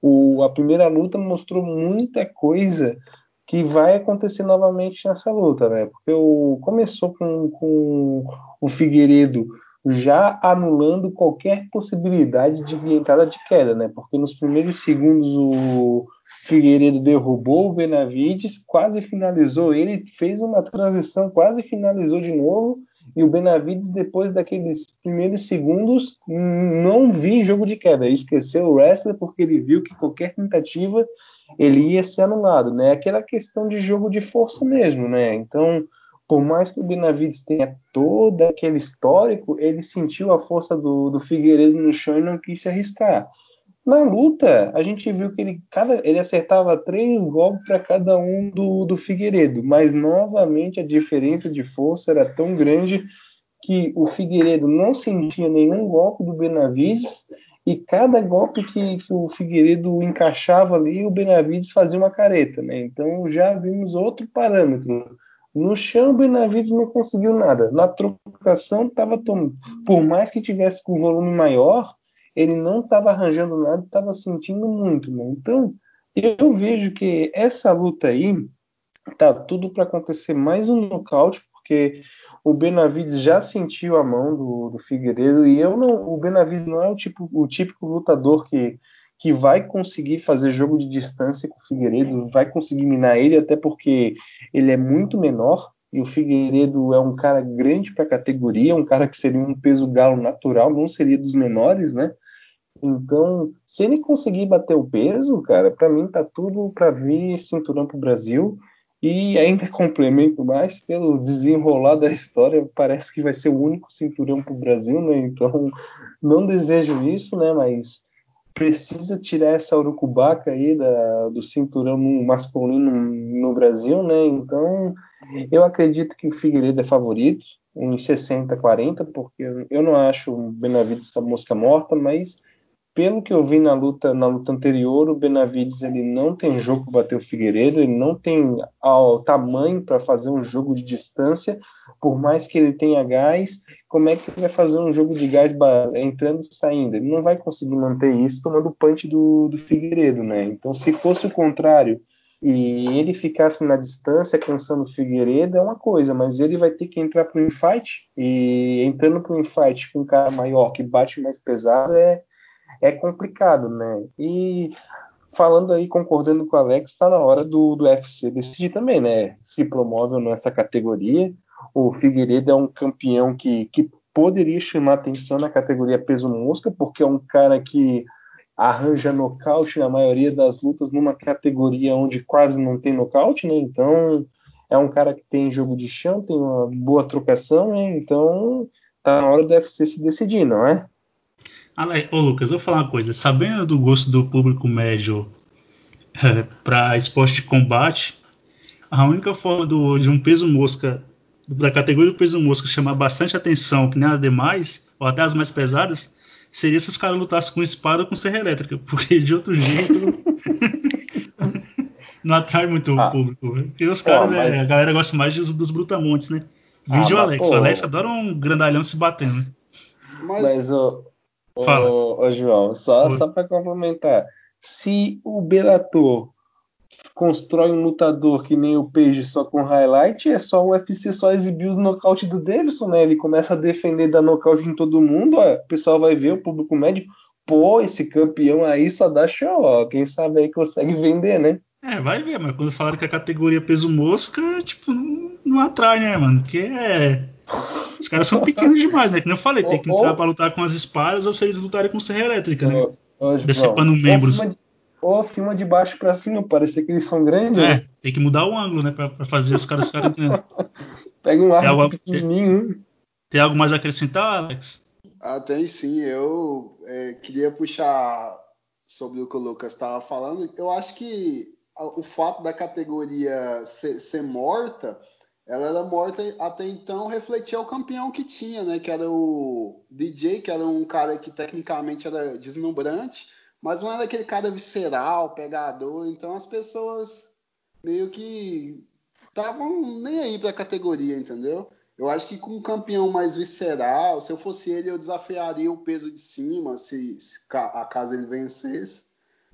o, a primeira luta mostrou muita coisa que vai acontecer novamente nessa luta, né? Porque o, começou com, com o Figueiredo já anulando qualquer possibilidade de entrada de queda, né? Porque nos primeiros segundos o Figueiredo derrubou o Benavides, quase finalizou ele, fez uma transição, quase finalizou de novo e o Benavides, depois daqueles primeiros segundos, não vi jogo de queda. Esqueceu o wrestler porque ele viu que qualquer tentativa ele ia ser anulado, né? Aquela questão de jogo de força mesmo, né? Então, por mais que o Benavides tenha todo aquele histórico, ele sentiu a força do, do Figueiredo no chão e não quis se arriscar. Na luta, a gente viu que ele, cada, ele acertava três golpes para cada um do, do Figueiredo, mas novamente a diferença de força era tão grande que o Figueiredo não sentia nenhum golpe do Benavides e cada golpe que, que, o Figueiredo encaixava ali, o Benavides fazia uma careta, né? Então já vimos outro parâmetro. No chão, o Benavides não conseguiu nada. Na trocação, estava tomando. Por mais que tivesse com volume maior, ele não estava arranjando nada, estava sentindo muito, né? Então, eu vejo que essa luta aí tá tudo para acontecer mais um nocaute, porque o Benavides já sentiu a mão do, do Figueiredo e eu não, o Benavides não é o tipo o típico lutador que que vai conseguir fazer jogo de distância com o Figueiredo, vai conseguir minar ele, até porque ele é muito menor e o Figueiredo é um cara grande para a categoria, um cara que seria um peso galo natural, não seria dos menores, né? Então, se ele conseguir bater o peso, cara, para mim tá tudo para vir cinturão pro Brasil. E ainda <laughs> complemento mais pelo desenrolar da história, parece que vai ser o único cinturão pro Brasil, né? Então, <laughs> não desejo isso, né? Mas precisa tirar essa urucubaca aí da, do cinturão masculino no Brasil, né? Então, eu acredito que o Figueiredo é favorito em 60-40, porque eu não acho o Benavides essa mosca morta, mas pelo que eu vi na luta na luta anterior, o Benavides ele não tem jogo para bater o Figueiredo, ele não tem o tamanho para fazer um jogo de distância, por mais que ele tenha gás, como é que ele vai fazer um jogo de gás entrando e saindo? Ele não vai conseguir manter isso tomando o punch do, do Figueiredo, né? Então, se fosse o contrário e ele ficasse na distância cansando o Figueiredo é uma coisa, mas ele vai ter que entrar para o infight e entrando para o infight com um cara maior que bate mais pesado é é complicado, né? E falando aí, concordando com o Alex, está na hora do, do UFC decidir também, né? Se promove ou não essa categoria. O Figueiredo é um campeão que, que poderia chamar atenção na categoria peso mosca, porque é um cara que arranja nocaute na maioria das lutas numa categoria onde quase não tem nocaute, né? Então é um cara que tem jogo de chão, tem uma boa trocação, né? Então tá na hora do UFC se decidir, não é? Ô Lucas, eu vou falar uma coisa. Sabendo do gosto do público médio é, para esporte de combate, a única forma do, de um peso mosca, da categoria do peso mosca, chamar bastante atenção, que nem as demais, ou até as mais pesadas, seria se os caras lutassem com espada ou com serra elétrica, <laughs> porque de outro jeito <laughs> não atrai muito ah. o público. Porque os caras, é, mas... é, a galera gosta mais dos, dos brutamontes, né? Vídeo ah, Alex. Pô, o Alex adora um grandalhão se batendo. Né? Mas, mas Fala. Ô, ô João, só, só para complementar. Se o Bellator constrói um lutador que nem o Page só com highlight, é só o UFC só exibir os nocaute do Davidson, né? Ele começa a defender da nocaute em todo mundo, ó, o pessoal vai ver, o público médio, pô, esse campeão aí só dá show, ó. Quem sabe aí consegue vender, né? É, vai ver, mas quando falaram que a categoria peso mosca, tipo, não, não atrai, né, mano? Porque é. Os caras são pequenos demais, né? Que nem eu falei, tem que entrar Ou- pra lutar com as espadas ou se eles lutarem com serra elétrica, né? Ô, Decepando ou membros. filma de- Ou filma de baixo pra cima, parecer que eles são grandes. né? É, tem que mudar o ângulo, né? Pra, pra fazer os caras ficarem. né? <laughs> Pega um arco algo- pequenininho. Tem algo mais a acrescentar, Alex? Ah, tem sim. Eu é, queria puxar sobre o que o Lucas estava falando. Eu acho que o fato da categoria ser, ser morta, ela era morta até então refletia o campeão que tinha, né? Que era o DJ, que era um cara que tecnicamente era deslumbrante, mas não era aquele cara visceral, pegador. Então as pessoas meio que estavam nem aí para a categoria, entendeu? Eu acho que com um campeão mais visceral, se eu fosse ele, eu desafiaria o peso de cima, se, se a caso ele vencesse.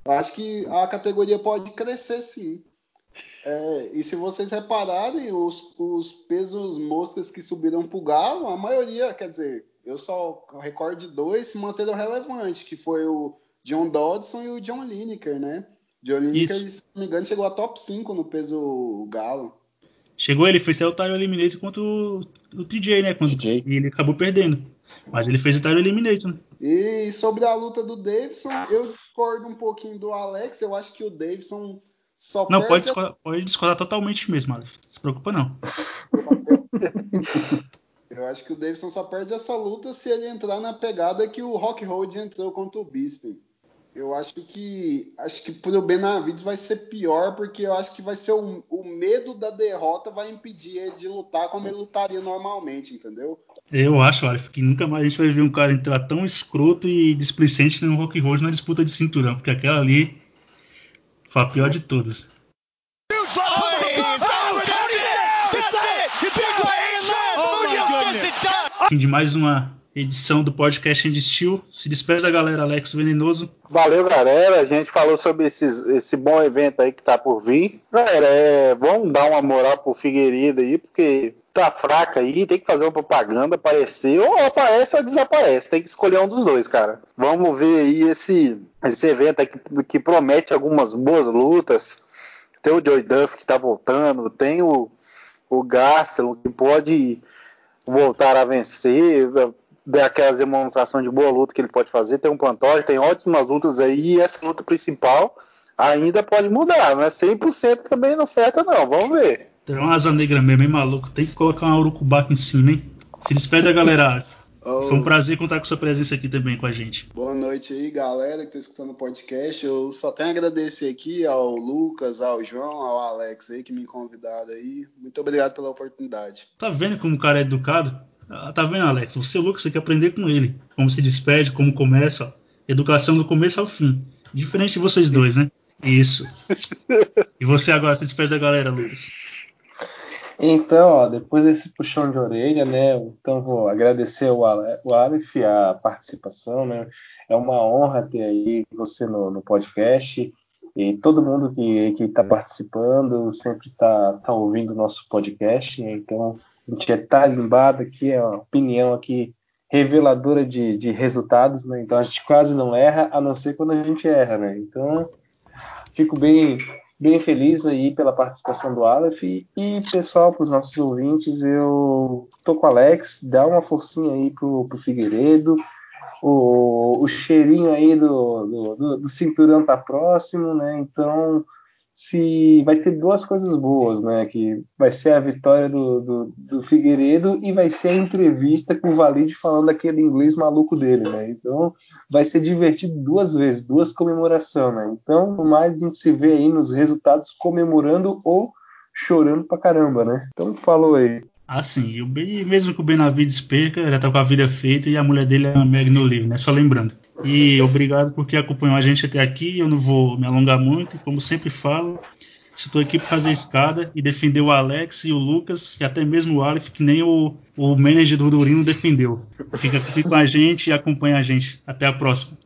Eu acho que a categoria pode crescer sim. É, e se vocês repararem, os, os pesos moscas que subiram pro Galo, a maioria, quer dizer, eu só recordo de dois se manteram relevantes, que foi o John Dodson e o John Lineker, né? John Lineker, Isso. se não me engano, chegou a top 5 no peso Galo. Chegou ele, fez até o Tyro Eliminator contra o, o TJ, né? Quando, TJ. E ele acabou perdendo. Mas ele fez o Tyro Eliminator, né? E sobre a luta do Davidson, eu discordo um pouquinho do Alex. Eu acho que o Davidson só Não, pode discordar, pode discordar totalmente mesmo, Alex. Não se preocupa, não. <laughs> Eu acho que o Davidson só perde essa luta se ele entrar na pegada que o Rock Road entrou contra o Bisping. Eu acho que acho que pro Benavides vai ser pior, porque eu acho que vai ser o, o medo da derrota vai impedir ele de lutar como ele lutaria normalmente, entendeu? Eu acho, Alex, que nunca mais a gente vai ver um cara entrar tão escroto e displicente no Rock Road na disputa de cinturão, porque aquela ali foi a pior de todas. Fim de mais uma edição do podcast End Steel. Se despede da galera, Alex Venenoso. Valeu, galera. A gente falou sobre esses- esse bom evento aí que tá por vir. Galera, é, vamos dar uma moral pro Figueiredo aí, porque tá fraca aí, tem que fazer uma propaganda, aparecer, ou aparece ou desaparece. Tem que escolher um dos dois, cara. Vamos ver aí esse, esse evento aí que, que promete algumas boas lutas. Tem o Joy Duff que tá voltando, tem o, o Gastelum que pode voltar a vencer, daquelas demonstrações de boa luta que ele pode fazer. Tem um Pantoja, tem ótimas lutas aí, e essa luta principal ainda pode mudar, não é 100% também não certa não, vamos ver. Tem uma asa negra mesmo, hein, maluco? Tem que colocar uma urucubaca em cima, hein? Se despede da galera. <laughs> Ô, Foi um prazer contar com sua presença aqui também com a gente. Boa noite aí, galera que tá escutando o podcast. Eu só tenho a agradecer aqui ao Lucas, ao João, ao Alex aí que me convidaram aí. Muito obrigado pela oportunidade. Tá vendo como o cara é educado? Ah, Tá vendo, Alex? Você é louco, você quer aprender com ele. Como se despede, como começa. ó. Educação do começo ao fim. Diferente de vocês dois, né? Isso. <laughs> E você agora, se despede da galera, Lucas. Então, ó, depois desse puxão de orelha, né? Então vou agradecer o Ale- o Aleph a participação, né? É uma honra ter aí você no, no podcast e todo mundo que está participando sempre está tá ouvindo o nosso podcast. né? Então a gente é tarimbado aqui, é uma opinião aqui reveladora de, de resultados, né? Então a gente quase não erra, a não ser quando a gente erra, né? Então fico bem bem feliz aí pela participação do Aleph. E, pessoal, para os nossos ouvintes, eu tô com o Alex, dá uma forcinha aí pro, pro Figueiredo, o, o cheirinho aí do, do, do, do cinturão tá próximo, né? Então se vai ter duas coisas boas, né? Que vai ser a vitória do, do, do Figueiredo e vai ser a entrevista com o Valide falando aquele inglês maluco dele, né? Então vai ser divertido duas vezes, duas comemorações, né? Então, mais a gente se vê aí nos resultados comemorando ou chorando pra caramba, né? Então falou aí. Assim, e Ben- mesmo que o Benavides perca, já tá com a vida feita e a mulher dele é a Meg no livro, né? Só lembrando. E obrigado porque acompanhou a gente até aqui. Eu não vou me alongar muito, como sempre falo, estou aqui para fazer escada e defender o Alex e o Lucas e até mesmo o Aleph, que nem o, o manager do Durino defendeu. Fica com a gente e acompanha a gente. Até a próxima.